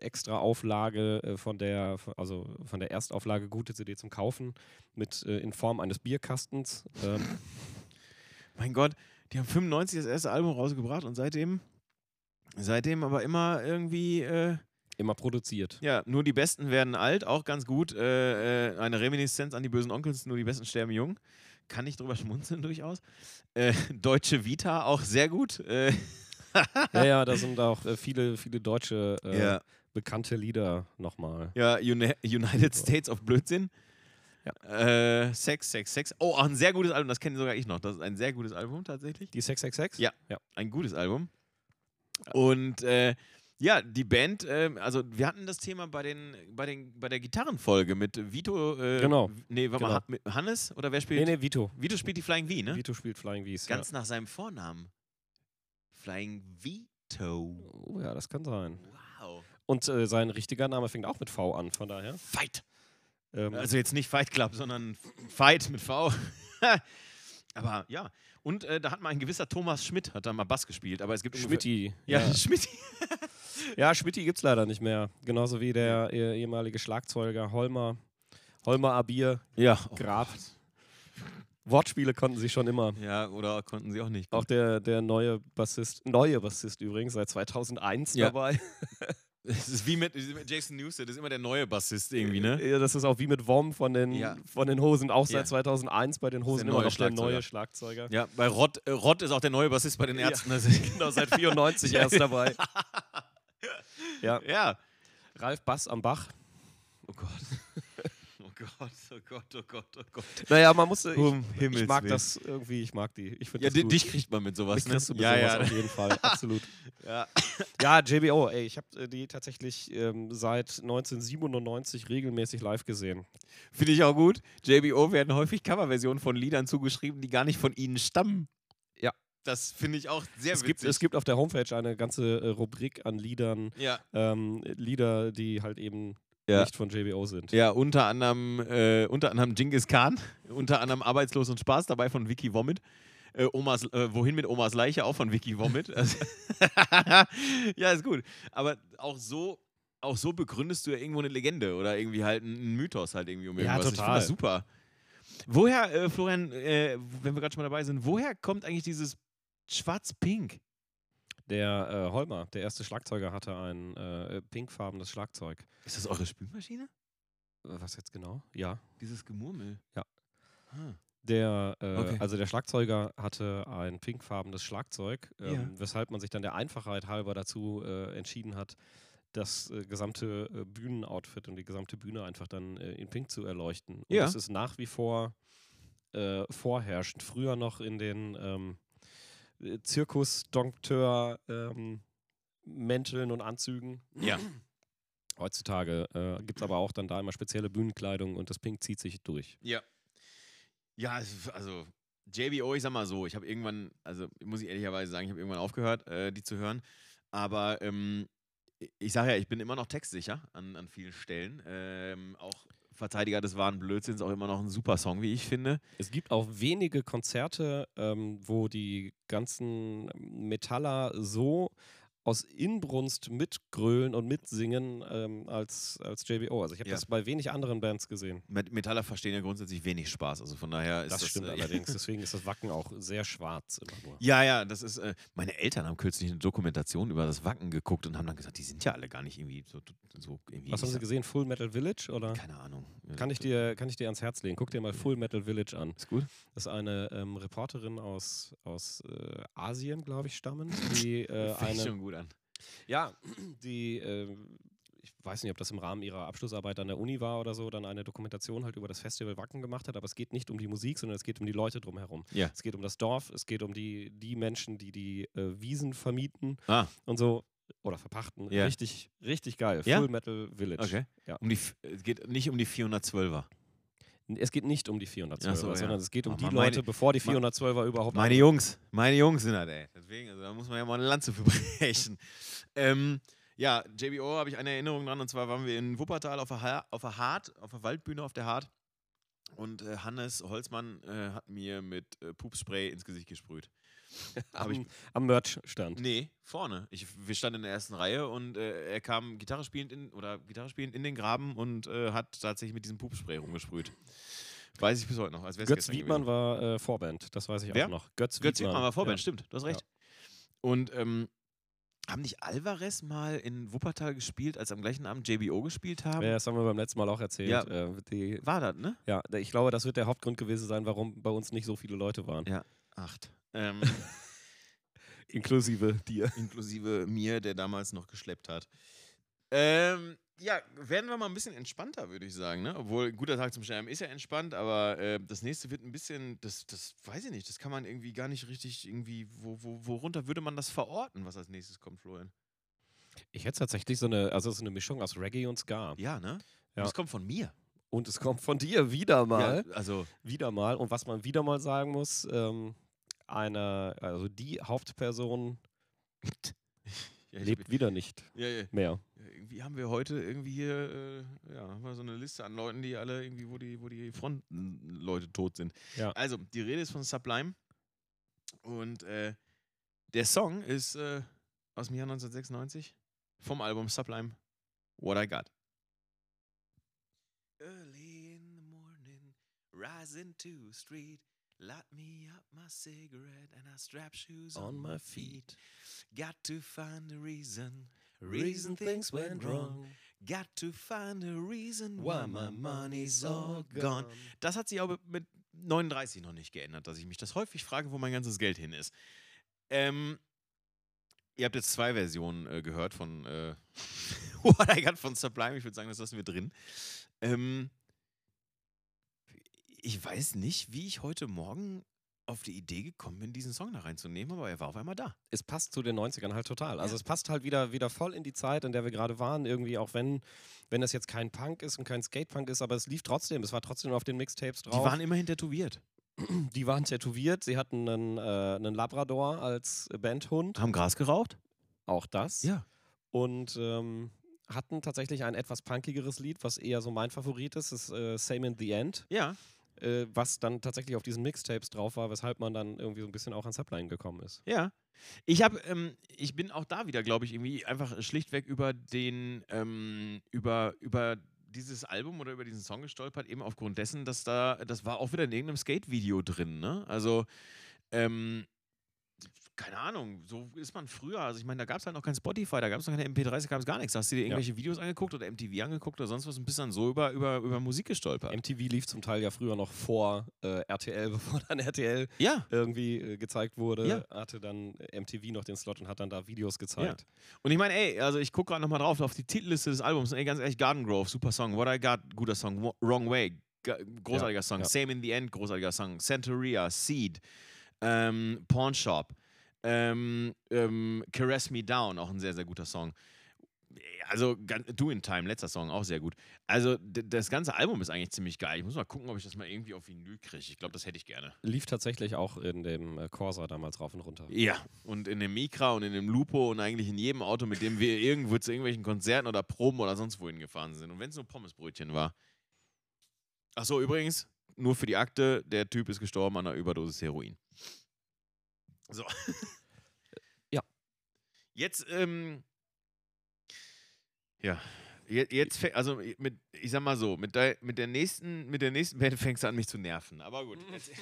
extra Auflage äh, von der, also von der Erstauflage gute CD zum Kaufen mit äh, in Form eines Bierkastens. Ähm, Mein Gott, die haben 95 das erste Album rausgebracht und seitdem, seitdem aber immer irgendwie, äh, immer produziert. ja, nur die Besten werden alt, auch ganz gut. Äh, äh, eine Reminiszenz an die bösen Onkels, nur die Besten sterben jung. Kann ich drüber schmunzeln durchaus. Äh, Deutsche Vita auch sehr gut. Äh, Ja, ja, da sind auch äh, viele, viele deutsche äh, ja. bekannte Lieder nochmal. Ja, Uni United States of Blödsinn. Äh, Sex, Sex, Sex. Oh, auch ein sehr gutes Album, das kenne sogar ich noch. Das ist ein sehr gutes Album tatsächlich. Die 666? Ja. ja. Ein gutes Album. Und äh, ja, die Band, äh, also wir hatten das Thema bei, den, bei, den, bei der Gitarrenfolge mit Vito. Äh, Genau. Nee, warte mal, Genau. Mit Hannes oder wer spielt? Nee, nee, Vito. Vito spielt die Flying V, ne? Vito spielt Flying V's. Ganz nach seinem Vornamen. Flying Vito. Ja. Oh ja, das kann sein. Wow. Und äh, sein richtiger Name fängt auch mit V an, von daher. Fight. Ähm, Also jetzt nicht Fight Club, sondern Fight mit V. aber ja. Und äh, da hat mal ein gewisser Thomas Schmidt, hat da mal Bass gespielt. Aber es gibt Schmidti. Ja, Ja, Schmidt. ja Schmidti gibt es leider nicht mehr. Genauso wie der eh- ehemalige Schlagzeuger Holmer. Holmer Abir, Ja. Grab. Wortspiele konnten sie schon immer. Ja, oder konnten sie auch nicht. Auch der, der neue Bassist, neue Bassist übrigens, seit 2001 Ja. dabei. Es ist wie mit, mit Jason Newsted, das ist immer der neue Bassist irgendwie, ne? Ja, das ist auch wie mit Wom von den, Ja. von den Hosen, auch Ja. seit 2001 bei den Hosen der immer neue noch der Schlagzeuger. neue Schlagzeuger. Ja, bei Rott, äh, Rott ist auch der neue Bassist bei den Ja. Ärzten. Das ist- Genau, seit 94 erst dabei. ja, ja. Ralf Bass am Bach. Oh Gott. Oh Gott, oh Gott, oh Gott, oh Gott. Naja, man muss, ich, Um ich mag Willen. das irgendwie, ich mag die. Ich finde Ja, das di- gut. dich kriegt man mit sowas, ne? mit ja, sowas ja. auf jeden Fall, absolut. ja. Ja, JBO, ey, ich habe äh, die tatsächlich ähm, seit 1997 regelmäßig live gesehen. Finde ich auch gut. JBO werden häufig Coverversionen von Liedern zugeschrieben, die gar nicht von ihnen stammen. Ja. Das finde ich auch sehr Es witzig. gibt, es gibt auf der Homepage eine ganze äh, Rubrik an Liedern, ja. ähm, Lieder, die halt eben Ja. nicht von JBO sind. Ja, unter anderem, äh, unter anderem Genghis Khan, unter anderem Arbeitslos und Spaß dabei von Vicky Vomit. Äh, Omas, äh, wohin mit Omas Leiche auch von Vicky Vomit. Also ja, ist gut. Aber auch so, auch so begründest du ja irgendwo eine Legende oder irgendwie halt einen Mythos halt irgendwie um Ja, irgendwas. Ich finde total. das super. Woher, äh, Florian, äh, wenn wir gerade schon mal dabei sind, woher kommt eigentlich dieses Schwarz-Pink? Der äh, Holmer, der erste Schlagzeuger, hatte ein äh, pinkfarbenes Schlagzeug. Ist das eure Spülmaschine? Was jetzt genau? Ja. Dieses Gemurmel. Ja. Ah. Der, äh, Okay. also der Schlagzeuger hatte ein pinkfarbenes Schlagzeug, ähm, Ja. weshalb man sich dann der Einfachheit halber dazu äh, entschieden hat, das äh, gesamte äh, Bühnenoutfit und die gesamte Bühne einfach dann äh, in Pink zu erleuchten. Und Ja. das ist nach wie vor äh, vorherrschend. Früher noch in den ähm, äh, Zirkusdompteur ähm, Mänteln und Anzügen. Ja. Heutzutage äh, gibt es aber auch dann da immer spezielle Bühnenkleidung und das Pink zieht sich durch. Ja. Ja, also JBO, ich sag mal so, ich habe irgendwann, also muss ich ehrlicherweise sagen, ich habe irgendwann aufgehört, äh, die zu hören. Aber ähm, ich sage ja, ich bin immer noch textsicher an, an vielen Stellen. Ähm, auch Verteidiger des wahren Blödsinns, auch immer noch ein super Song, wie ich finde. Es gibt auch wenige Konzerte, ähm, wo die ganzen Metaller so aus Inbrunst mitgrölen und mitsingen ähm, als, als JBO. Also ich habe Ja. das bei wenig anderen Bands gesehen. Met Metaller verstehen ja grundsätzlich wenig Spaß. Also von daher ist Das, das. stimmt äh, allerdings. Deswegen ist das Wacken auch sehr schwarz immer nur. Ja, ja, das ist. Äh, meine Eltern haben kürzlich eine Dokumentation über das Wacken geguckt und haben dann gesagt, die sind ja alle gar nicht irgendwie so. so irgendwie Was haben Sie gesehen? Full Metal Village? Oder? Keine Ahnung. Kann ich, dir, kann ich dir ans Herz legen. Guck dir mal Full Metal Village an. Ist gut? Das ist eine ähm, Reporterin aus, aus äh, Asien, glaube ich, stammen, die äh, eine, gut an. Ja, die äh, ich weiß nicht, ob das im Rahmen ihrer Abschlussarbeit an der Uni war oder so, dann eine Dokumentation halt über das Festival Wacken gemacht hat. Aber es geht nicht um die Musik, sondern es geht um die Leute drumherum. Ja. Es geht um das Dorf, es geht um die, die Menschen, die die äh, Wiesen vermieten Ah, und so. Oder verpachten. Ja. Richtig, richtig geil. Ja? Full Metal Village. okay. Ja. Um die, es geht nicht um die 412er. Es geht nicht um die 412er, Ach so, ja. sondern es geht um Oh, die meine- Leute, bevor die me- 412er überhaupt. Meine Jungs, meine Jungs sind das, ey. Deswegen, also da muss man ja mal eine Lanze für brechen. ähm, ja, JBO habe ich eine Erinnerung dran und zwar waren wir in Wuppertal auf der, ha auf der Hart, auf der Waldbühne auf der Hart. Und äh, Hannes Holzmann äh, hat mir mit äh, Pupsspray ins Gesicht gesprüht. Am, am Merch-Stand. Nee, vorne. Ich, wir standen in der ersten Reihe und äh, er kam Gitarre spielend in, oder Gitarre spielend in den Graben und äh, hat tatsächlich mit diesem Pupspray rumgesprüht. Weiß ich bis heute noch. Als Götz Wiedmann war äh, Vorband, das weiß ich Wer? auch noch. Götz, Götz Wiedmann war Vorband, Ja. stimmt, du hast recht. Und ähm, haben nicht Alvarez mal in Wuppertal gespielt, als am gleichen Abend JBO gespielt haben? Ja, das haben wir beim letzten Mal auch erzählt. Ja. Äh, die, War das, ne? ja, ich glaube, das wird der Hauptgrund gewesen sein, warum bei uns nicht so viele Leute waren. Ja. Acht. Ähm, Inklusive dir. inklusive mir, der damals noch geschleppt hat. Ähm, ja, werden wir mal ein bisschen entspannter, würde ich sagen. Ne? Obwohl, ein guter Tag zum Sterben ist ja entspannt, aber äh, das nächste wird ein bisschen, das, das weiß ich nicht, das kann man irgendwie gar nicht richtig irgendwie, wo, wo, worunter würde man das verorten, was als nächstes kommt, Florian? Ich hätte tatsächlich so eine, also so eine Mischung aus Reggae und Ska. Ja, ne? Ja. Das kommt von mir. Und es kommt von dir wieder mal. Ja, also, Wieder mal. Und was man wieder mal sagen muss, ähm, eine, also die Hauptperson ja, lebt wieder nicht ja, ja. mehr. Irgendwie haben wir heute irgendwie hier, äh, ja, haben wir so eine Liste an Leuten, die alle irgendwie, wo die, wo die Frontleute tot sind. Ja. Also, die Rede ist von Sublime. Und äh, der Song ist äh, aus dem Jahr 1996 vom Album Sublime What I Got. Early in the morning, rising to street, light me up my cigarette and I strap shoes on, my feet. Got to find a reason, reason things went wrong. Got to find a reason why my money's all gone. Das hat sich aber mit 39 noch nicht geändert, dass ich mich das häufig frage, wo mein ganzes Geld hin ist. Ähm, ihr habt jetzt zwei Versionen äh, gehört von äh, What I Got von Sublime. Ich würde sagen, das lassen wir drin. Ähm, ich weiß nicht, wie ich heute Morgen auf die Idee gekommen bin, diesen Song da reinzunehmen, aber er war auf einmal da. es passt zu den 90ern halt total. Also Ja. es passt halt wieder, wieder voll in die Zeit, in der wir gerade waren. Irgendwie, auch wenn, wenn das jetzt kein Punk ist und kein Skatepunk ist, aber es lief trotzdem. Es war trotzdem auf den Mixtapes drauf. Die waren immerhin tätowiert. die waren tätowiert. Sie hatten einen, äh, einen Labrador als Bandhund. Haben Gras geraucht? Auch das. Ja. Und ähm, hatten tatsächlich ein etwas punkigeres Lied, was eher so mein Favorit ist. Das ist äh, Same in the End. Ja. Äh, was dann tatsächlich auf diesen Mixtapes drauf war, weshalb man dann irgendwie so ein bisschen auch an Subline gekommen ist. Ja. Ich habe, ähm, ich bin auch da wieder, glaube ich, irgendwie einfach schlichtweg über den, ähm, über, über dieses Album oder über diesen Song gestolpert, eben aufgrund dessen, dass da, das war auch wieder in irgendeinem Skate-Video drin, ne? Also, ähm, keine Ahnung, so ist man früher. Also ich meine, da gab es halt noch kein Spotify, da gab es noch keine MP3s, da gab es gar nichts. Da hast du dir irgendwelche Videos angeguckt oder MTV angeguckt oder sonst was und bist dann so über, über, über Musik gestolpert. MTV lief zum Teil ja früher noch vor äh, RTL, bevor dann RTL ja. irgendwie äh, gezeigt wurde, Ja. hatte dann MTV noch den Slot und hat dann da Videos gezeigt. Und ich meine, ey, also ich gucke gerade nochmal drauf, auf die Titelliste des Albums. Ey, ganz ehrlich, Garden Grove, super Song. What I Got, guter Song. Wrong Way, großartiger Ja, Song. ja. Same in the End, großartiger Song. Santeria, Seed, ähm, Pawn Shop, ähm, ähm, Caress Me Down, auch ein sehr, sehr guter Song. Also, Do in Time, letzter Song, auch sehr gut. Also, das ganze Album ist eigentlich ziemlich geil. Ich muss mal gucken, ob ich das mal irgendwie auf Vinyl kriege. Ich glaube, das hätte ich gerne. Lief tatsächlich auch in dem äh, Corsa damals rauf und runter. Ja, und in dem Micra und in dem Lupo und eigentlich in jedem Auto, mit dem wir irgendwo zu irgendwelchen Konzerten oder Proben oder sonst wohin gefahren sind. Und wenn es nur Pommesbrötchen war. Achso, übrigens, nur für die Akte, der Typ ist gestorben an einer Überdosis Heroin. So. Ja. Jetzt, ähm, ja. Je- Jetzt, fä- also mit, ich sag mal so, mit der, mit der nächsten, mit der nächsten Band fängst du an, mich zu nerven. Aber gut. Jetzt,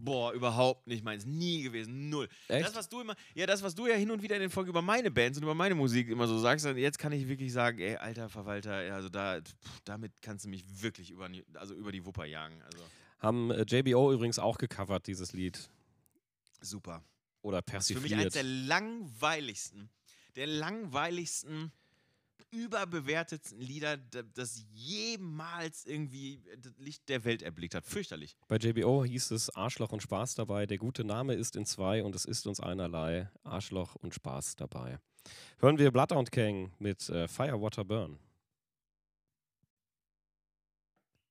Boah, überhaupt nicht meins. Nie gewesen. Null. Echt? Das, was du immer, ja, das, was du ja hin und wieder in den Folgen über meine Bands und über meine Musik immer so sagst, jetzt kann ich wirklich sagen, ey, alter Verwalter, also da, pff, damit kannst du mich wirklich über, die- also über die Wupper jagen. Also Haben äh, JBO übrigens auch gecovert, dieses Lied. Super. Oder ist für mich persifliert. der langweiligsten, der langweiligsten überbewertetsten Lieder, das jemals irgendwie das Licht der Welt erblickt hat. Fürchterlich. Bei JBO hieß es Arschloch und Spaß dabei. Der gute Name ist in zwei und es ist uns einerlei. Arschloch und Spaß dabei. Hören wir Bloodhound Gang mit äh, Firewater Burn.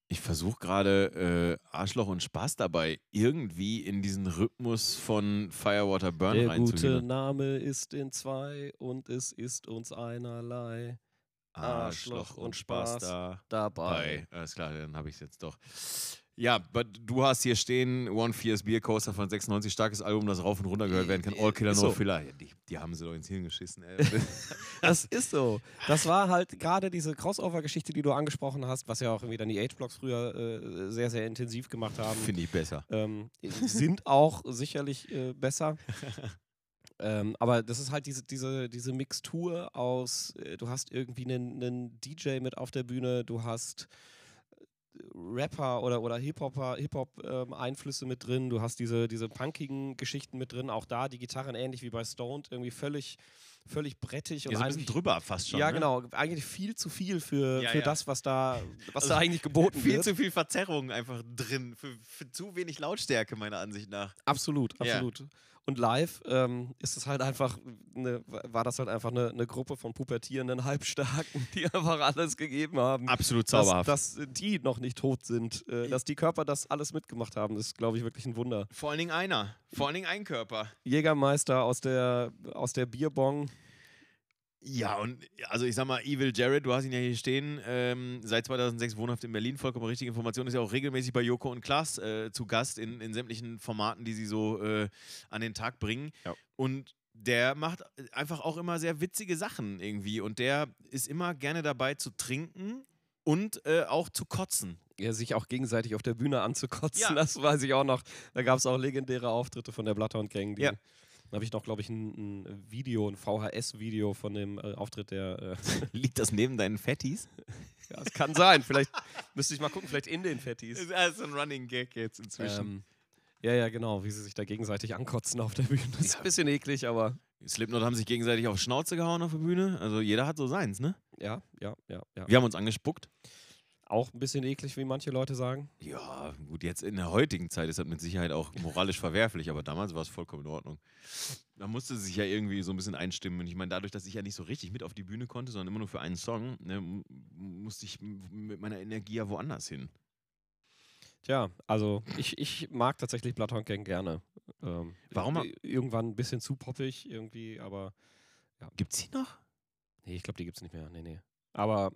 Ich versuche gerade äh, Arschloch und Spaß dabei irgendwie in diesen Rhythmus von Firewater Burn Der gute. Name ist in zwei und es ist uns einerlei Arschloch und Spaß da. dabei. Bei. Alles klar, dann habe ich es jetzt doch. Ja, but du hast hier stehen One Fierce Beer Coaster von 96, starkes Album, das rauf und runter gehört werden kann. All Killer No so. Filler. Die, die haben sie doch ins Hirn geschissen, ey. Das ist so. Das war halt gerade diese Crossover-Geschichte, die du angesprochen hast, was ja auch irgendwie dann die H-Blocks früher äh, sehr, sehr intensiv gemacht haben. Finde ich besser. ähm, sind auch sicherlich äh, besser. ähm, aber das ist halt diese, diese, diese Mixtur aus, äh, du hast irgendwie einen, einen DJ mit auf der Bühne, du hast Rapper oder, oder Hip-Hop-Einflüsse mit drin, du hast diese, diese punkigen Geschichten mit drin, auch da die Gitarren ähnlich wie bei Stoned, irgendwie völlig, völlig brettig und Ja, so ein bisschen drüber fast schon. ja, ne? genau. Eigentlich viel zu viel für, Ja, für ja. das, was da, was Also da eigentlich geboten Viel wird. zu viel Verzerrung einfach drin. Für, für zu wenig Lautstärke, meiner Ansicht nach. Absolut, absolut. Und live ähm, ist es halt einfach, eine, war das halt einfach eine, eine Gruppe von pubertierenden Halbstarken, die einfach alles gegeben haben. Absolut dass, zauberhaft. dass die noch nicht tot sind, äh, dass die Körper das alles mitgemacht haben, ist, glaube ich, wirklich ein Wunder. Vor allen Dingen einer. Vor allen Dingen ein Körper. Jägermeister aus der, aus der Bierbong. Ja, und also ich sag mal, Evil Jared, du hast ihn ja hier stehen, ähm, seit 2006 wohnhaft in Berlin, vollkommen richtige Information, ist ja auch regelmäßig bei Joko und Klaas äh, zu Gast in, in sämtlichen Formaten, die sie so äh, an den Tag bringen. Ja. Und der macht einfach auch immer sehr witzige Sachen irgendwie und der ist immer gerne dabei zu trinken und äh, auch zu kotzen. Ja, sich auch gegenseitig auf der Bühne anzukotzen, Ja. das weiß ich auch noch. Da gab es auch legendäre Auftritte von der Bloodhound Gang. Die, Ja. Da habe ich noch, glaube ich, ein, ein Video, ein VHS-Video von dem äh, Auftritt der. Äh, Liegt das neben deinen Fettis? ja, es kann sein. Vielleicht müsste ich mal gucken, vielleicht in den Fettis. Das ist ein Running Gag jetzt inzwischen. Ähm, ja, ja, genau, wie sie sich da gegenseitig ankotzen auf der Bühne. Das ist ein bisschen eklig, aber Slipknot haben sich gegenseitig auf Schnauze gehauen auf der Bühne. Also jeder hat so seins, ne? ja, ja, ja, ja. Wir haben uns angespuckt. Auch ein bisschen eklig, wie manche Leute sagen. Ja, gut, jetzt in der heutigen Zeit ist das mit Sicherheit auch moralisch verwerflich, aber damals war es vollkommen in Ordnung. Da musste sich ja irgendwie so ein bisschen einstimmen. Und ich meine, dadurch, dass ich ja nicht so richtig mit auf die Bühne konnte, sondern immer nur für einen Song, ne, musste ich mit meiner Energie ja woanders hin. Tja, also ich, ich mag tatsächlich Bloodhound Gang gerne. Ähm, Warum? Irgendwann ein bisschen zu poppig irgendwie, aber Gibt's die noch? nee, ich glaube, die gibt's nicht mehr. Nee, nee. Aber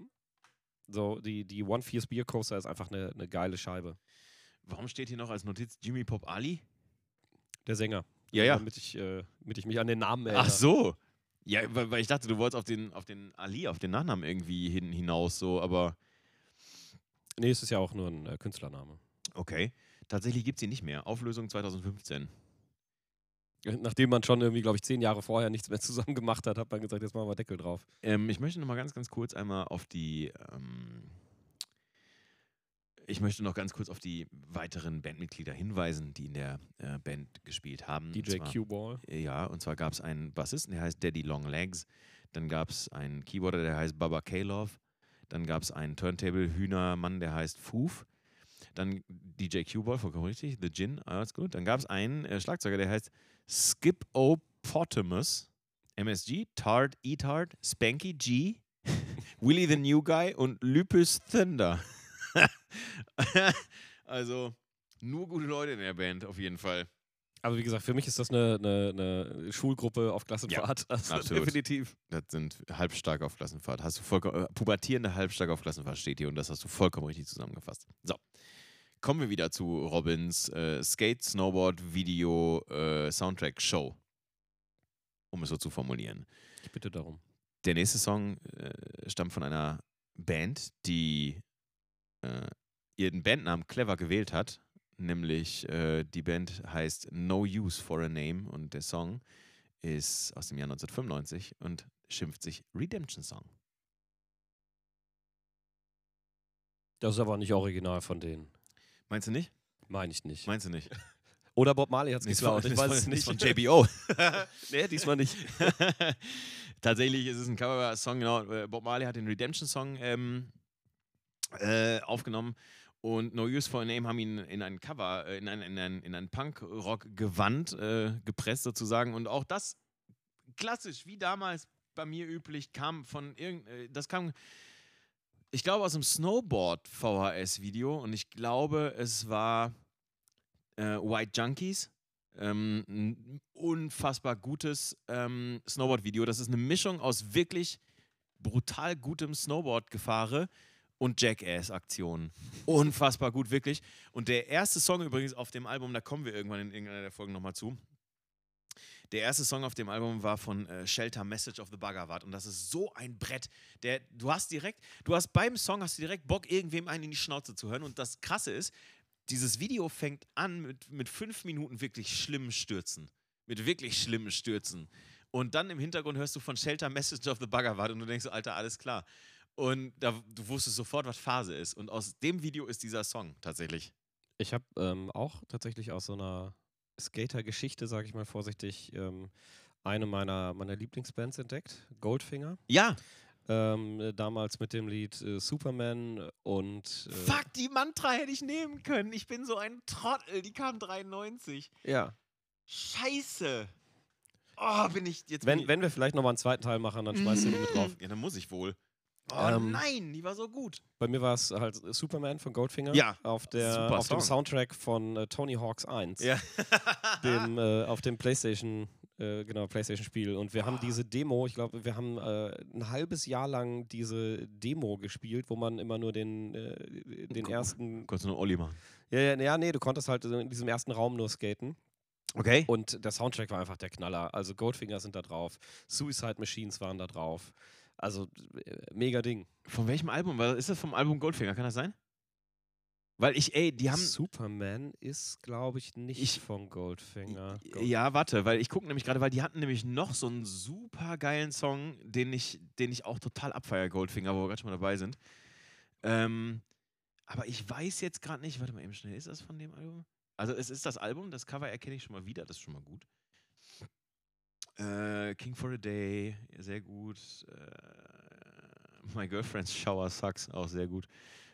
so, die, die One Fierce Beer Coaster ist einfach eine, eine geile Scheibe. Warum steht hier noch als Notiz Jimmy Pop Ali? Der Sänger. Ja, ja. Damit ich, äh, damit ich mich an den Namen erinnere. Ach so. Ja, weil, weil ich dachte, du wolltest auf den, auf den Ali, auf den Nachnamen irgendwie hin, hinaus, so, aber Nee, es ist ja auch nur ein äh, Künstlername. okay. Tatsächlich gibt's die nicht mehr. Auflösung 2015. Nachdem man schon irgendwie, glaube ich, zehn Jahre vorher nichts mehr zusammen gemacht hat, hat man gesagt, jetzt machen wir Deckel drauf. Ähm, ich möchte noch mal ganz, ganz kurz einmal auf die. Ähm, ich möchte noch ganz kurz auf die weiteren Bandmitglieder hinweisen, die in der äh, Band gespielt haben. DJ Q-Ball. Ja, und zwar gab es einen Bassisten, der heißt Daddy Long Legs. Dann gab es einen Keyboarder, der heißt Baba K-Love. Dann gab es einen Turntable-Hühnermann, der heißt Foof. Dann DJ Q-Ball, vollkommen richtig. The Gin, alles gut. Dann gab es einen äh, Schlagzeuger, der heißt Skip Opotamus. MSG, Tart E-Tart, Spanky G, Willy the New Guy und Lupus Thunder. also nur gute Leute in der Band, auf jeden Fall. Also wie gesagt, für mich ist das eine, eine, eine Schulgruppe auf Klassenfahrt. also absolut. definitiv. Das sind halbstark auf Klassenfahrt. Hast du vollkommen, äh, pubertierende halbstark auf Klassenfahrt steht hier und das hast du vollkommen richtig zusammengefasst. So. Kommen wir wieder zu Robins äh, Skate, Snowboard, Video, äh, Soundtrack, Show. Um es so zu formulieren. Ich bitte darum. Der nächste Song äh, stammt von einer Band, die äh, ihren Bandnamen clever gewählt hat. Nämlich äh, die Band heißt No Use for a Name und der Song ist aus dem Jahr 1995 und schimpft sich Redemption Song. Das ist aber nicht original von denen. Meinst du nicht? Meine ich nicht. Meinst du nicht? Oder Bob Marley hat es geklaut. Ich weiß es nicht. von JBO. nee, diesmal nicht. Tatsächlich ist es ein Cover-Song, genau. Äh, Bob Marley hat den Redemption-Song ähm, äh, aufgenommen und No Use for a Name haben ihn in ein Cover, äh, in ein, in ein, in ein Punk-Rock-Gewand äh, gepresst sozusagen. Und auch das klassisch, wie damals bei mir üblich, kam von irgend, äh, das kam, ich glaube, aus einem Snowboard-VHS-Video und ich glaube, es war äh, White Junkies. Ähm, ein unfassbar gutes ähm, Snowboard-Video. Das ist eine Mischung aus wirklich brutal gutem Snowboard-Gefahre und Jackass-Aktionen. Unfassbar gut, wirklich. Und der erste Song übrigens auf dem Album, da kommen wir irgendwann in irgendeiner der Folgen nochmal zu. Der erste Song auf dem Album war von äh, Shelter Message of the Bhagavad und das ist so ein Brett. Der, du hast direkt, du hast beim Song hast du direkt Bock, irgendwem einen in die Schnauze zu hören. Und das Krasse ist, dieses Video fängt an mit, mit fünf Minuten wirklich schlimmen Stürzen. Mit wirklich schlimmen Stürzen. Und dann im Hintergrund hörst du von Shelter Message of the Bhagavad und du denkst so, Alter, alles klar. Und da, du wusstest sofort, was Phase ist. Und aus dem Video ist dieser Song tatsächlich. Ich habe ähm, auch tatsächlich aus so einer Skater-Geschichte, sage ich mal vorsichtig, ähm, eine meiner, meiner Lieblingsbands entdeckt, Goldfinger. Ja, Ähm, äh, damals mit dem Lied äh, Superman und äh, fuck, die Mantra hätte ich nehmen können. Ich bin so ein Trottel. Die kam 93. ja. Scheiße. Oh, bin ich jetzt. Wenn, ich, wenn wir vielleicht nochmal einen zweiten Teil machen, dann schmeißt du die mit drauf. Ja, dann muss ich wohl. Oh Ähm, nein, die war so gut. Bei mir war es halt Superman von Goldfinger. Ja, Auf, der, auf dem. Soundtrack von äh, Tony Hawks 1. Ja. Dem, äh, auf dem PlayStation, äh, genau, PlayStation-Spiel. Und wir haben Ah. diese Demo, ich glaube, wir haben äh, ein halbes Jahr lang diese Demo gespielt, wo man immer nur den, äh, den ersten. Konntest du nur Olli machen. Ja, ja, ja, nee, du konntest halt in diesem ersten Raum nur skaten. Okay. Und der Soundtrack war einfach der Knaller. Also Goldfinger sind da drauf, Suicide Machines waren da drauf. Also äh, mega Ding. Von welchem Album? Ist das vom Album Goldfinger? Kann das sein? Weil ich, ey, die haben. Superman ist, glaube ich, nicht Ich- von Goldfinger. Gold- Ja, warte, weil ich gucke nämlich gerade, weil die hatten nämlich noch so einen super geilen Song, den ich, den ich auch total abfeier, Goldfinger, wo wir gerade schon mal dabei sind. Ähm, aber ich weiß jetzt gerade nicht, warte mal eben schnell, ist das von dem Album? Also es ist das Album, das Cover erkenne ich schon mal wieder, das ist schon mal gut. Äh, King for a Day, sehr gut. Äh, My Girlfriend's Shower Sucks, auch sehr gut.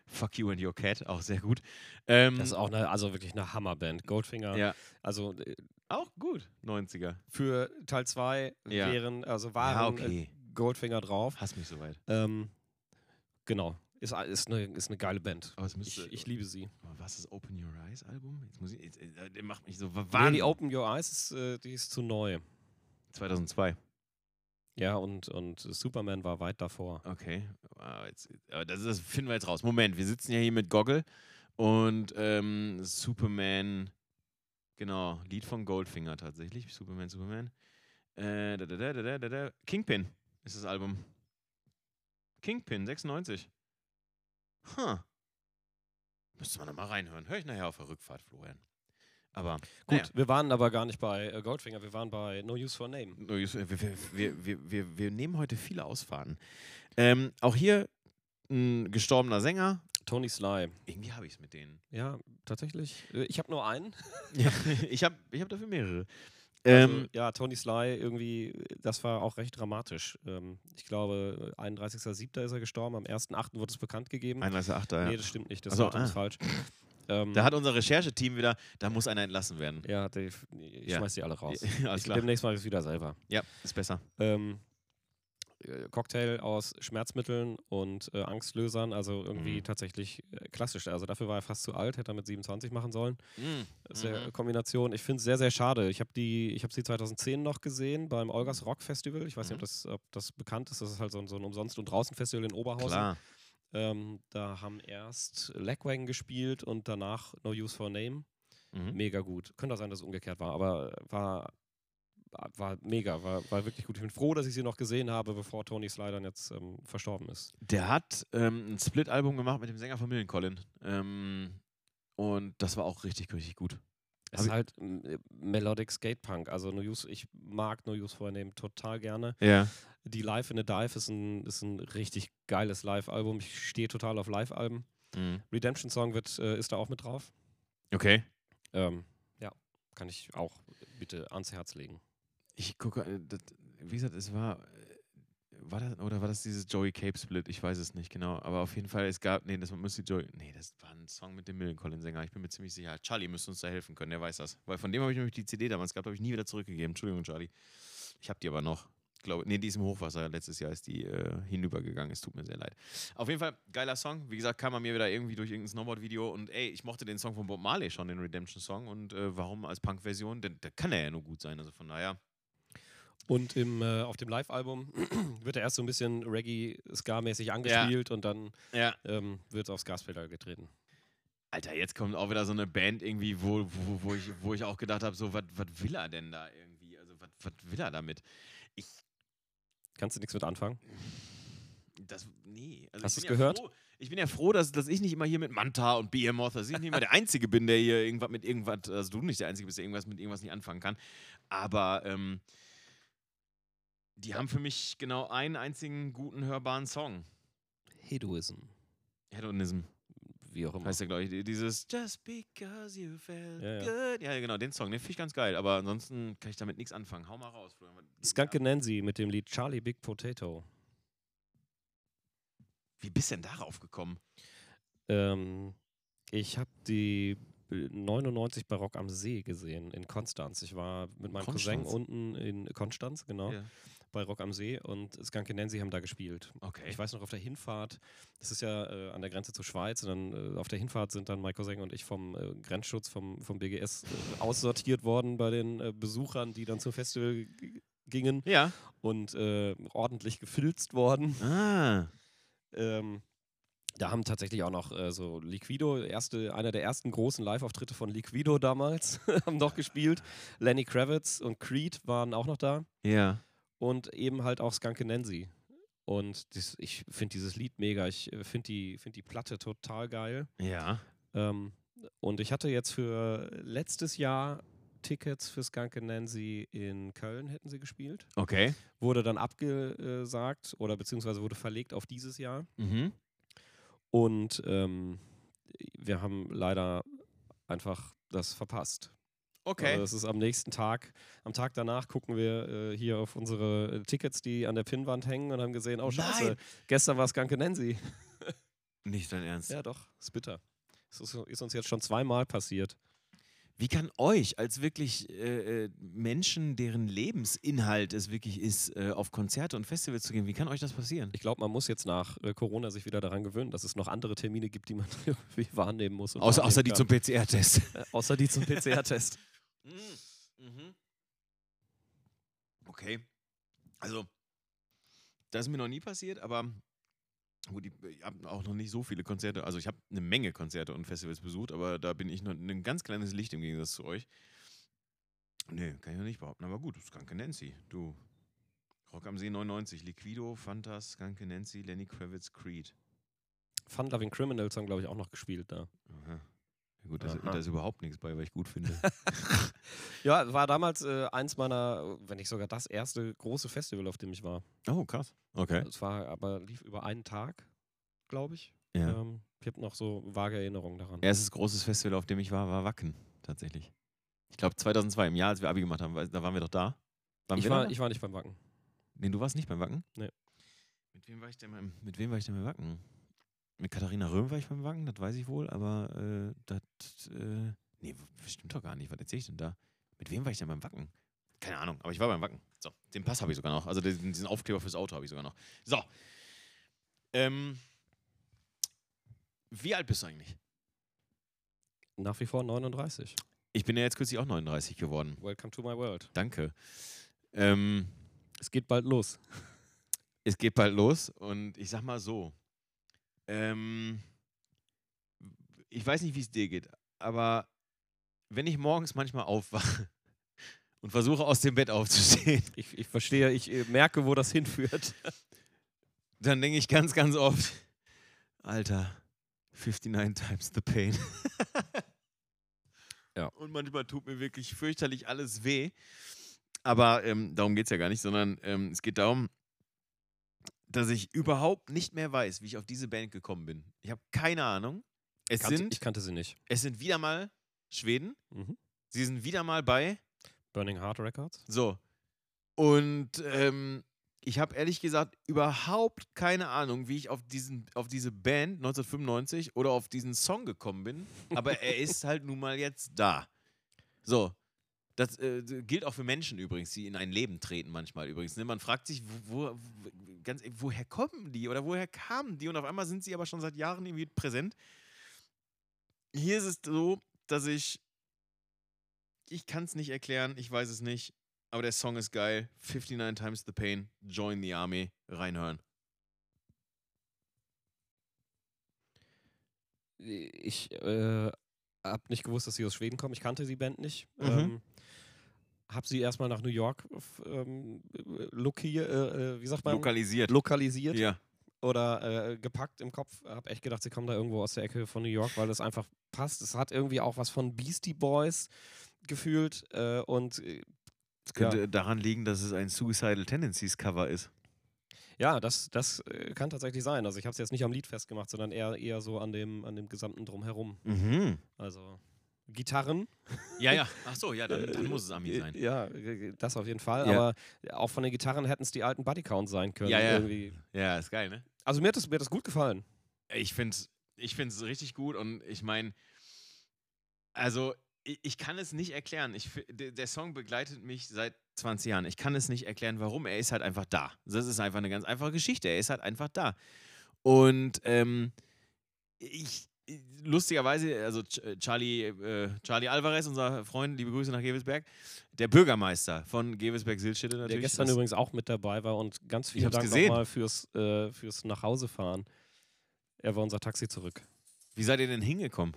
Fuck You and Your Cat, auch sehr gut. Ähm, Das ist auch eine, also wirklich eine Hammerband. Goldfinger. ja, Also äh, auch gut, 90er. für Teil 2 Ja. wären, also waren Ja, okay. äh, Goldfinger drauf. Hass mich soweit. Ähm, genau. Ist, ist, eine, ist eine geile Band. Es Ich, ich liebe sie. Was ist Open Your Eyes Album? Jetzt muss ich, jetzt, äh, der macht mich so Nee, warm. die Open Your Eyes, ist, äh, die ist zu neu. 2002. Ja, und, und Superman war weit davor. Okay. Wow, jetzt, aber das, das finden wir jetzt raus. Moment, wir sitzen ja hier mit Goggle und ähm, Superman, genau, Lied von Goldfinger tatsächlich. Superman, Superman. Äh, da, da, da. Kingpin ist das Album. Kingpin, 96. Huh. Müsste man da mal reinhören. Hör ich nachher auf der Rückfahrt, Florian. Aber Gut, naja. wir waren aber gar nicht bei äh, Goldfinger, wir waren bei No Use for Name. Wir, wir, wir, wir, wir, wir nehmen heute viele Ausfahrten. Ähm, auch hier ein gestorbener Sänger. Tony Sly. Irgendwie habe ich es mit denen. Ja, tatsächlich. Äh, Ich habe nur einen. Ja, ich habe ich hab dafür mehrere. Also, Ähm, ja, Tony Sly irgendwie, das war auch recht dramatisch. Ähm, ich glaube, 31.07. ist er gestorben, am 1.08. wurde es bekannt gegeben. 31.8. Ja. Nee, das stimmt nicht, das ist ah. falsch. Ähm, Da hat unser Rechercheteam wieder, da muss einer entlassen werden. ja, Dave, ich Ja. schmeiß die alle raus. Alles ich, klar. demnächst mache ich es wieder selber. Ja, ist besser. Ähm, äh, Cocktail aus Schmerzmitteln und äh, Angstlösern, also irgendwie Mhm. tatsächlich äh, klassisch. Also dafür war er fast zu alt, hätte er mit 27 machen sollen. Mm, Das ist ja mhm. Kombination. Ich finde es sehr, sehr schade. Ich habe die, ich habe sie 2010 noch gesehen beim Olgas Rock Festival. Ich weiß nicht, ob Mhm. das, ob das bekannt ist. Das ist halt so ein, so ein Umsonst- und Draußen-Festival in Oberhausen. Klar. Ähm, da haben erst Legwagon gespielt und danach No Use for a Name. Mhm. Mega gut. Könnte auch sein, dass es umgekehrt war, aber war, war- mega, war, war wirklich gut. Ich bin froh, dass ich sie noch gesehen habe, bevor Tony Slidern jetzt ähm, verstorben ist. Der hat ähm, ein Split-Album gemacht mit dem Sänger von Millencolin. Ähm, und das war auch richtig, richtig gut. Hab ist halt ähm, Melodic Skate Punk. Also no use, ich mag No Use Name total gerne. Ja. Die Live in a Dive ist ein, ist ein richtig geiles Live-Album. Ich stehe total auf Live-Alben. Mhm. Redemption Song wird, äh, ist da auch mit drauf. Okay. Ähm, ja, kann ich auch bitte ans Herz legen. Ich gucke, äh, das, wie gesagt, es war, äh, war das, oder war das dieses Joey Cape Split? Ich weiß es nicht genau, aber auf jeden Fall, es gab, nee, das müsste Joey, nee, das war ein Song mit dem Millencolin-Sänger, ich bin mir ziemlich sicher. Charlie müsste uns da helfen können, der weiß das. Weil von dem habe ich nämlich die CD damals gehabt, habe ich nie wieder zurückgegeben. Entschuldigung, Charlie. Ich habe die aber noch. Glaube, nee, die ist im Hochwasser. Letztes Jahr ist die äh, hinübergegangen. Es tut mir sehr leid. Auf jeden Fall, geiler Song. Wie gesagt, kam er mir wieder irgendwie durch irgendein Snowboard-Video. Und ey, ich mochte den Song von Bob Marley schon, den Redemption-Song. Und äh, warum als Punk-Version? Denn da kann er ja nur gut sein. Also von daher. Und im, äh, auf dem Live-Album wird er erst so ein bisschen Reggae-Ska-mäßig angespielt und dann Ja. ähm, wird aufs Gaspedal getreten. Alter, jetzt kommt auch wieder so eine Band irgendwie, wo, wo, wo, ich, wo ich auch gedacht habe, so, was will er denn da irgendwie? Also, was will er damit? Ich, Kannst du nichts mit anfangen? das, nee. Also Hast du's bin ja gehört? Froh, ich bin ja froh, dass, dass ich nicht immer hier mit Manta und Behemoth, dass ich nicht immer der Einzige bin, der hier irgendwas mit irgendwas, also du nicht der Einzige bist, der irgendwas mit irgendwas nicht anfangen kann. Aber, ähm, die haben für mich genau einen einzigen guten hörbaren Song. Hedoism. Hedonism. Wie auch immer. Heißt ja, glaube ich, dieses Just because you felt Ja, ja. good. Ja, genau, den Song, den finde ich ganz geil. Aber ansonsten kann ich damit nichts anfangen. Hau mal raus, Florian. Da? Nancy mit dem Lied Charlie Big Potato. Wie bist du denn darauf gekommen? Ähm, ich habe die äh, 99 Barock am See gesehen in Konstanz. Ich war mit meinem Cousin Konstanz? unten in Konstanz, genau, Ja. Bei Rock am See und Skunke Nancy haben da gespielt. Okay. Ich weiß noch, auf der Hinfahrt, das ist ja äh, an der Grenze zur Schweiz, und dann äh, auf der Hinfahrt sind dann mein Cousin und ich vom äh, Grenzschutz, vom, vom BGS äh, aussortiert worden bei den äh, Besuchern, die dann zum Festival gingen Ja. und äh, ordentlich gefilzt worden. Ah. Ähm, da haben tatsächlich auch noch äh, so Liquido, erste, einer der ersten großen Live-Auftritte von Liquido damals, haben noch gespielt. Lenny Kravitz und Creed waren auch noch da Ja. Und eben halt auch Skunke Nancy. Und das, ich finde dieses Lied mega. Ich äh, finde die, find die Platte total geil. Ja. Ähm, und ich hatte jetzt für letztes Jahr Tickets für Skunke Nancy in Köln, hätten sie gespielt. Okay. Wurde dann abgesagt oder beziehungsweise wurde verlegt auf dieses Jahr. Mhm. Und ähm, wir haben leider einfach das verpasst. Okay. Also es ist am nächsten Tag, am Tag danach gucken wir äh, hier auf unsere äh, Tickets, die an der Pinnwand hängen und haben gesehen, oh scheiße, Nein. gestern war es Skunke Nancy. Nicht dein Ernst. Ja doch, ist bitter. Es ist, ist uns jetzt schon zweimal passiert. Wie kann euch als wirklich äh, äh, Menschen, deren Lebensinhalt es wirklich ist, äh, auf Konzerte und Festivals zu gehen, wie kann euch das passieren? Ich glaube, man muss jetzt nach äh, Corona sich wieder daran gewöhnen, dass es noch andere Termine gibt, die man irgendwie wahrnehmen muss. Außer, außer die wahrnehmen zum PCR-Test. außer die zum PCR-Test. Mhm. Okay. Also, das ist mir noch nie passiert, aber gut, ich, ich habe auch noch nicht so viele Konzerte. Also, ich habe eine Menge Konzerte und Festivals besucht, aber da bin ich noch ein ganz kleines Licht im Gegensatz zu euch. Nee, kann ich noch nicht behaupten. Aber gut, Skunke Nancy, du. Rock am See 99, Liquido, Fantas, Skunke Nancy, Lenny Kravitz, Creed. Fun Loving Criminals haben, glaube ich, auch noch gespielt da. Aha. Gut, da ist, Aha. da ist überhaupt nichts bei, was ich gut finde. Ja, war damals äh, eins meiner, wenn nicht sogar das erste große Festival, auf dem ich war. oh, krass. Okay. Es war aber lief über einen Tag, glaube ich. Ja. Ähm, ich habe noch so vage Erinnerungen daran. Erstes großes Festival, auf dem ich war, war Wacken, tatsächlich. Ich glaube 2002, im Jahr, als wir Abi gemacht haben, weil- da waren wir doch da. Waren Ich war, da? ich war nicht beim Wacken. nee, du warst nicht beim Wacken? Nee. Mit wem war ich denn beim, mit wem war ich denn beim Wacken? Mit Katharina Röhm war ich beim Wacken, das weiß ich wohl, aber äh, das, äh, nee, stimmt doch gar nicht. Was erzähl ich denn da? Mit wem war ich denn beim Wacken? Keine Ahnung, aber ich war beim Wacken. So, den Pass habe ich sogar noch. Also diesen, diesen Aufkleber fürs Auto habe ich sogar noch. So. Ähm, wie alt bist du eigentlich? Nach wie vor 39. Ich bin ja jetzt kürzlich auch 39 geworden. Welcome to my world. Danke. Ähm, Es geht bald los. es geht bald los und ich sag mal so. Ähm, ich weiß nicht, wie es dir geht, aber wenn ich morgens manchmal aufwache und versuche aus dem Bett aufzustehen, Ich, ich verstehe, ich äh, merke, wo das hinführt. dann denke ich ganz, ganz oft, Alter, 59 times the pain. Ja. Und manchmal tut mir wirklich fürchterlich alles weh. Aber ähm, darum geht es ja gar nicht, sondern ähm, es geht darum, dass ich überhaupt nicht mehr weiß, wie ich auf diese Band gekommen bin. Ich habe keine Ahnung. Es Kannte, sind, ich kannte sie nicht. es sind wieder mal Schweden. Mhm. Sie sind wieder mal bei. Burning Heart Records. So. Und ähm, ich habe ehrlich gesagt überhaupt keine Ahnung, wie ich auf, diesen, auf diese Band 1995 oder auf diesen Song gekommen bin. Aber er ist halt nun mal jetzt da. So. Das äh, gilt auch für Menschen übrigens, die in ein Leben treten manchmal übrigens. Ne? Man fragt sich, wo, wo, ganz, woher kommen die oder woher kamen die? Und auf einmal sind sie aber schon seit Jahren irgendwie präsent. Hier ist es so, dass ich. Ich kann es nicht erklären, ich weiß es nicht. Aber der Song ist geil. 59 Times the Pain, Join the Army, reinhören. Ich äh, habe nicht gewusst, dass sie aus Schweden kommen. Ich kannte die Band nicht. Mhm. Ähm, habe sie erstmal nach New York ähm, loki, äh, äh, wie sagt man? Lokalisiert. lokalisiert ja. oder äh, gepackt im Kopf. Habe echt gedacht, sie kommen da irgendwo aus der Ecke von New York, weil das einfach passt. Es hat irgendwie auch was von Beastie Boys gefühlt äh, und äh, Es könnte daran liegen, dass es ein Suicidal Tendencies Cover ist. ja, das, das äh, kann tatsächlich sein. Also ich habe es jetzt nicht am Lied festgemacht, sondern eher, eher so an dem, an dem gesamten Drumherum. Mhm. Also Gitarren. Ja, ja. Ach so, ja, dann, dann muss es Ami sein. Ja, das auf jeden Fall. Ja. Aber auch von den Gitarren hätten es die alten Bodycounts sein können. Ja, ja. Irgendwie. Ja, ist geil, ne? Also mir hat, das, mir hat das gut gefallen. Ich finde es ich find's richtig gut und ich meine, also ich, ich kann es nicht erklären. Ich, der Song begleitet mich seit 20 Jahren. Ich kann es nicht erklären, warum. Er ist halt einfach da. Das ist einfach eine ganz einfache Geschichte. Er ist halt einfach da. Und ähm, ich, lustigerweise, also Ch- Charlie, äh, Charlie Alvarez, unser Freund, liebe Grüße nach Gewelsberg, der Bürgermeister von Gewelsberg-Silschede natürlich. Der gestern übrigens auch mit dabei war und ganz vielen Dank nochmal fürs, äh, fürs Nachhausefahren. Er war unser Taxi zurück. Wie seid ihr denn hingekommen?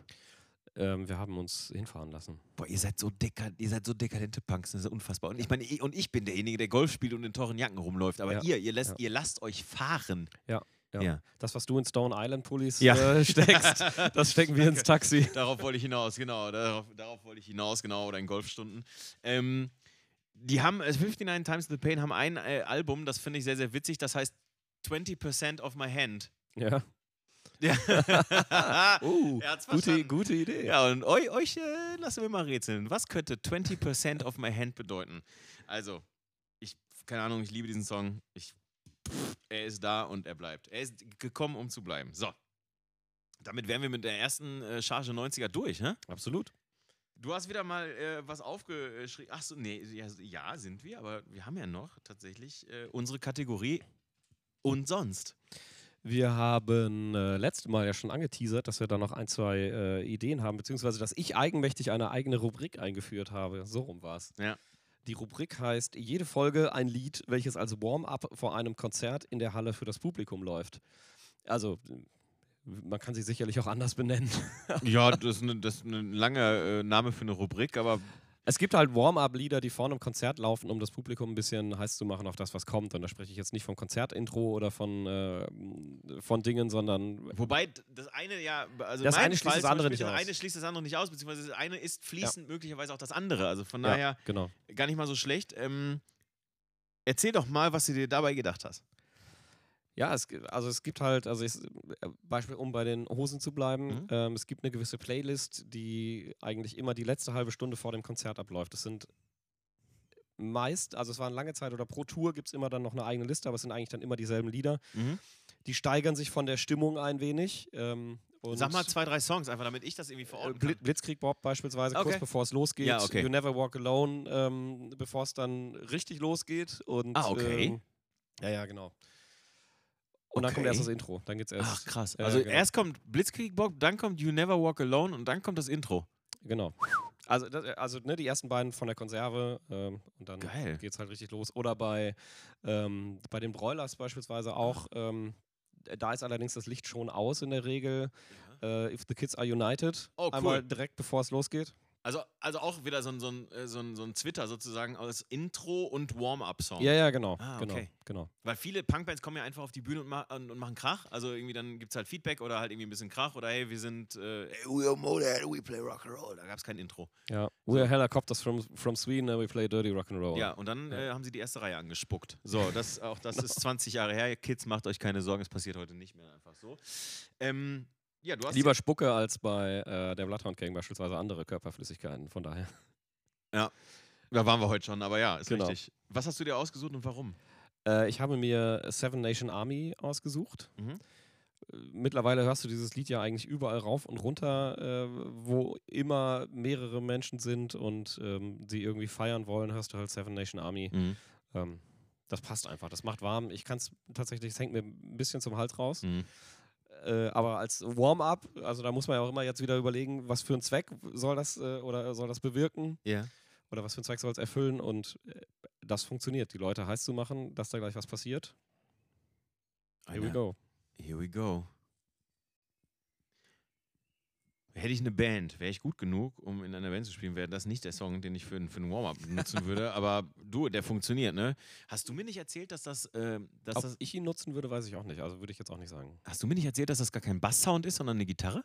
Ähm, wir haben uns hinfahren lassen. Boah, ihr seid so dekad ihr seid so dekadente Punks, das ist unfassbar. Und ich meine, ich- und ich bin derjenige, der Golf spielt und in teuren Jacken rumläuft. Aber Ja, ihr, ihr, lässt, ja. ihr lasst euch fahren. Ja. Ja. Das, was du in Stone Island Pullis Ja. äh, steckst, das stecken wir ins Taxi. Darauf wollte ich hinaus, genau. Darauf, darauf wollte ich hinaus, genau. Oder in Golfstunden. Ähm, die haben, äh, 59 Times the Pain haben ein äh, Album, das finde ich sehr, sehr witzig. Das heißt 20% of my hand. Ja. Ja. Uh, gute, gute Idee. Ja, und euch, euch äh, lassen wir mal rätseln. Was könnte 20% of my hand bedeuten? Also, ich, keine Ahnung, ich liebe diesen Song. Ich, pff, er ist da und er bleibt. Er ist gekommen, um zu bleiben. So. Damit wären wir mit der ersten äh, Charge 90er durch, ne? Absolut. Du hast wieder mal äh, was aufgeschrieben. Achso, nee, ja, ja, sind wir, aber wir haben ja noch tatsächlich äh, unsere Kategorie und sonst. Wir haben äh, letztes Mal ja schon angeteasert, dass wir da noch ein, zwei äh, Ideen haben, beziehungsweise dass ich eigenmächtig eine eigene Rubrik eingeführt habe. So rum war es. Ja. Die Rubrik heißt jede Folge ein Lied, welches als Warm-up vor einem Konzert in der Halle für das Publikum läuft. Also, man kann sie sicherlich auch anders benennen. Ja, das ist, ne, das ist ein langer äh, Name für eine Rubrik, aber Es gibt halt Warm-up-Lieder, die vor einem Konzert laufen, um das Publikum ein bisschen heiß zu machen auf das, was kommt. Und da spreche ich jetzt nicht vom Konzertintro oder von, äh, von Dingen, sondern Wobei das eine ja, also Das eine schließt Fall das andere nicht das aus. eine schließt das andere nicht aus, beziehungsweise das eine ist fließend möglicherweise auch das andere. Also von ja, daher genau. gar nicht mal so schlecht. Ähm, erzähl doch mal, was du dir dabei gedacht hast. Ja, es, also es gibt halt, also ich, äh, Beispiel, um bei den Hosen zu bleiben, Mhm. ähm, es gibt eine gewisse Playlist, die eigentlich immer die letzte halbe Stunde vor dem Konzert abläuft. Das sind meist, also es waren lange Zeit oder pro Tour gibt es immer dann noch eine eigene Liste, aber es sind eigentlich dann immer dieselben Lieder. Die steigern sich von der Stimmung ein wenig. Ähm, Sag mal zwei, drei Songs, einfach damit ich das irgendwie äh, verorten kann. Blitzkrieg Bob beispielsweise, Okay. kurz bevor es losgeht. Ja, okay. You Never Walk Alone, ähm, bevor es dann richtig losgeht. Und, Ah, okay. Ähm, ja, ja, genau. Und dann kommt erst das Intro. Dann geht's erst. Ach krass. Ja, Also genau. erst kommt Blitzkrieg Bob, dann kommt You Never Walk Alone und dann kommt das Intro. Genau. Also, das, also ne, die ersten beiden von der Konserve ähm, und dann Geil. geht's halt richtig los. Oder bei, ähm, bei den Broilers beispielsweise auch. Ähm, da ist allerdings das Licht schon aus in der Regel. Äh, If the Kids are United. Oh, cool. Einmal direkt bevor es losgeht. Also, also auch wieder so ein, so ein, äh, so ein, so ein Twitter sozusagen aus Intro und Warm-Up-Song. Ja, ja, genau. Ah, genau, okay. genau. Weil viele Punkbands kommen ja einfach auf die Bühne und, ma und, machen Krach. Also irgendwie dann gibt es halt Feedback oder halt irgendwie ein bisschen Krach oder hey, wir sind äh, hey, we are Motorhead, we play rock and roll. Da gab es kein Intro. Ja. We are helicopters from, from Sweden and we play dirty rock and roll. Ja, und dann Ja. Äh, haben sie die erste Reihe angespuckt. So, das, auch das ist 20 Jahre her. Kids, macht euch keine Sorgen, es passiert heute nicht mehr einfach so. Ähm, ja, du hast Lieber Spucke als bei äh, der Bloodhound Gang beispielsweise andere Körperflüssigkeiten. Von daher. Da waren wir heute schon, aber ja, ist Genau. richtig. Was hast du dir ausgesucht und warum? Äh, ich habe mir Seven Nation Army ausgesucht. Mhm. Äh, Mittlerweile hörst du dieses Lied ja eigentlich überall rauf und runter, äh, wo immer mehrere Menschen sind und ähm, sie irgendwie feiern wollen, hörst du halt Seven Nation Army. Mhm. Ähm, das passt einfach, das macht warm. Ich kann es tatsächlich, es hängt mir ein bisschen zum Hals raus. Mhm. Äh, aber als Warm-up, also da muss man ja auch immer jetzt wieder überlegen, was für einen Zweck soll das äh, oder soll das bewirken Ja. oder was für einen Zweck soll es erfüllen und äh, das funktioniert. Die Leute heiß zu machen, dass da gleich was passiert. Here we go. Here we go. Hätte ich eine Band, wäre ich gut genug, um in einer Band zu spielen, wäre das nicht der Song, den ich für, für einen Warm-up nutzen würde. Aber du, der funktioniert, ne? Hast du mir nicht erzählt, dass das, äh, dass Ob das ich ihn nutzen würde, weiß ich auch nicht. Also würde ich jetzt auch nicht sagen. Hast du mir nicht erzählt, dass das gar kein Basssound ist, sondern eine Gitarre?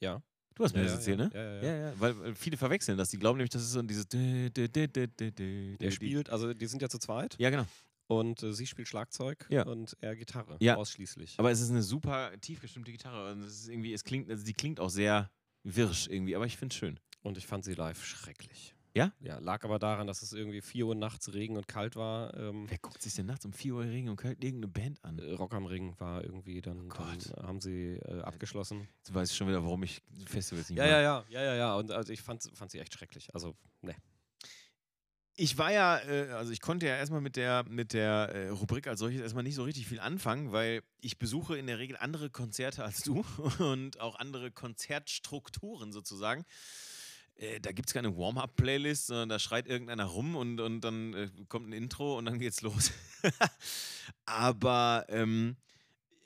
Ja. Du hast mir Ja, das erzählt, ja. ne? Ja, ja, ja. Weil, viele verwechseln das. Die glauben nämlich, das ist so dieses. Der Der spielt, also die sind ja zu zweit Ja, genau. und äh, sie spielt Schlagzeug Ja. und er Gitarre. Ja. Ausschließlich. Aber es ist eine super tiefgestimmte Gitarre und es ist irgendwie, es klingt, also die klingt auch sehr wirsch irgendwie, aber ich finde es schön. Und ich fand sie live schrecklich. Ja? Ja, lag aber daran, dass es irgendwie 4 Uhr nachts Regen und kalt war. Ähm, Wer guckt sich denn nachts um 4 Uhr Regen und kalt irgendeine Band an? äh, Rock am Ring war irgendwie, dann, Oh dann Gott. haben sie äh, abgeschlossen. Du weißt schon wieder, warum ich Festivals nicht Ja, mag. ja, ja, ja, ja, ja. Und also ich fand, fand sie echt schrecklich. Also, ne. Ich war ja, äh, also ich konnte ja erstmal mit der, mit der äh, Rubrik als solches erstmal nicht so richtig viel anfangen, weil ich besuche in der Regel andere Konzerte als du und auch andere Konzertstrukturen sozusagen. Äh, da gibt es keine Warm-up-Playlist, sondern da schreit irgendeiner rum und, und dann äh, kommt ein Intro und dann geht's los. Aber ähm,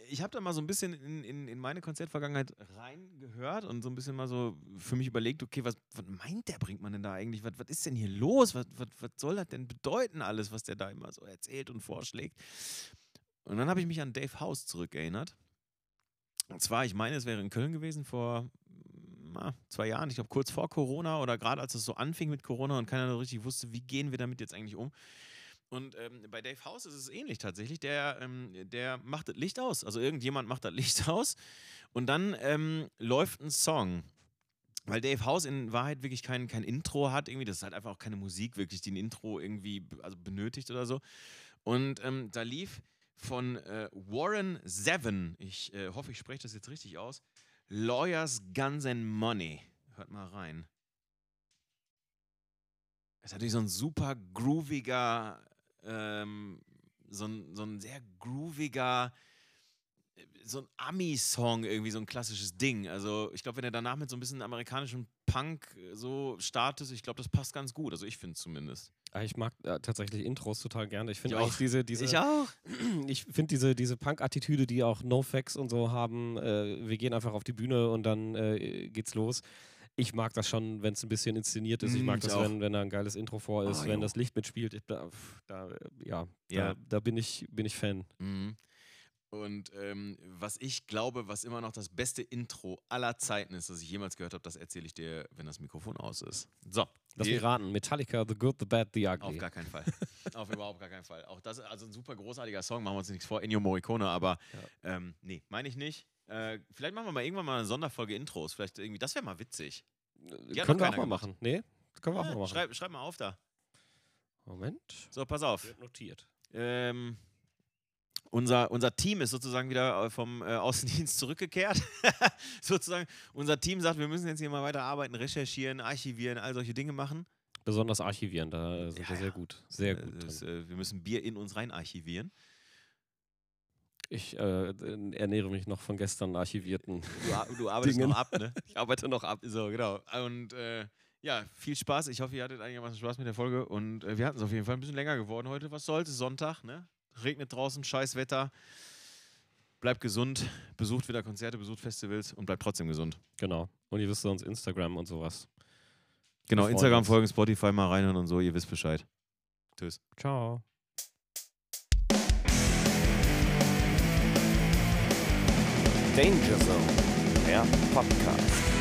ich habe da mal so ein bisschen in, in, in meine Konzertvergangenheit reingehört und so ein bisschen mal so für mich überlegt, okay, was, was meint der, bringt man denn da eigentlich? Was, was ist denn hier los? Was, was, was soll das denn bedeuten, alles, was der da immer so erzählt und vorschlägt? Und dann habe ich mich an Dave House zurückerinnert. Und zwar, ich meine, es wäre in Köln gewesen vor na, zwei Jahren, ich glaube kurz vor Corona oder gerade als es so anfing mit Corona und keiner so richtig wusste, wie gehen wir damit jetzt eigentlich um. Und ähm, bei Dave House ist es ähnlich tatsächlich. Der, ähm, der macht das Licht aus. Also irgendjemand macht das Licht aus und dann ähm, läuft ein Song. Weil Dave House in Wahrheit wirklich kein, kein Intro hat, irgendwie, das ist halt einfach auch keine Musik wirklich, die ein Intro irgendwie also benötigt oder so. Und ähm, da lief von äh, Warren Seven, ich äh, hoffe, ich spreche das jetzt richtig aus, Lawyers, Guns and Money. Hört mal rein. Das ist natürlich so ein super grooviger, ähm, so, ein, so ein sehr grooviger, so ein Ami-Song, irgendwie so ein klassisches Ding. Also ich glaube, wenn er danach mit so ein bisschen amerikanischem Punk äh, so startet, ich glaube, das passt ganz gut. Also ich finde es zumindest. Ah, Ich mag äh, tatsächlich Intros total gerne. Ich finde Ich auch diese, diese auch. ich finde diese, diese Punk-Attitüde, die auch NoFX und so haben, äh, wir gehen einfach auf die Bühne und dann äh, geht's los. Ich mag das schon, wenn es ein bisschen inszeniert ist. Ich Mm, mag ich das, auch. wenn, wenn da ein geiles Intro vor ist, Oh, wenn jo. das Licht mitspielt. Da, da, ja, Ja. Da, da bin ich, bin ich Fan. Mhm. Und ähm, was ich glaube, was immer noch das beste Intro aller Zeiten ist, das ich jemals gehört habe, das erzähle ich dir, wenn das Mikrofon aus ist. So, Lass mich raten. Metallica, The Good, The Bad, The Auf Ugly. gar keinen Fall. Auf überhaupt gar keinen Fall. Auch das ist also ein super großartiger Song, machen wir uns nichts vor. Ennio Morricone, aber ähm, nee, meine ich nicht. Äh, vielleicht machen wir mal irgendwann mal eine Sonderfolge Intros. Vielleicht irgendwie, das wäre mal witzig. Noch können wir auch mal gemacht. machen. Nee, können wir auch Ja, mal machen. schreib, schreib mal auf da. Moment. So, pass auf. Wird notiert. Ähm, unser, unser Team ist sozusagen wieder äh, vom äh, Außendienst zurückgekehrt. sozusagen, unser Team sagt, wir müssen jetzt hier mal weiter arbeiten, recherchieren, archivieren, all solche Dinge machen. Besonders archivieren, da sind Ja, wir sehr ja. gut. Sehr Äh, gut. das, äh, wir müssen Bier in uns rein archivieren. Ich äh, ernähre mich noch von gestern archivierten. Du, du arbeitest Dingen. noch ab, ne? Ich arbeite noch ab. So, genau. Und äh, ja, viel Spaß. Ich hoffe, ihr hattet einigermaßen Spaß mit der Folge. Und äh, wir hatten es auf jeden Fall ein bisschen länger geworden heute. Was soll's? Sonntag, ne? Regnet draußen, scheiß Wetter. Bleibt gesund, besucht wieder Konzerte, besucht Festivals und bleibt trotzdem gesund. Genau. Und ihr wisst sonst Instagram und sowas. Genau, Instagram folgen, Spotify mal reinhören und so, ihr wisst Bescheid. Tschüss. Ciao. Danger Zone, der Podcast.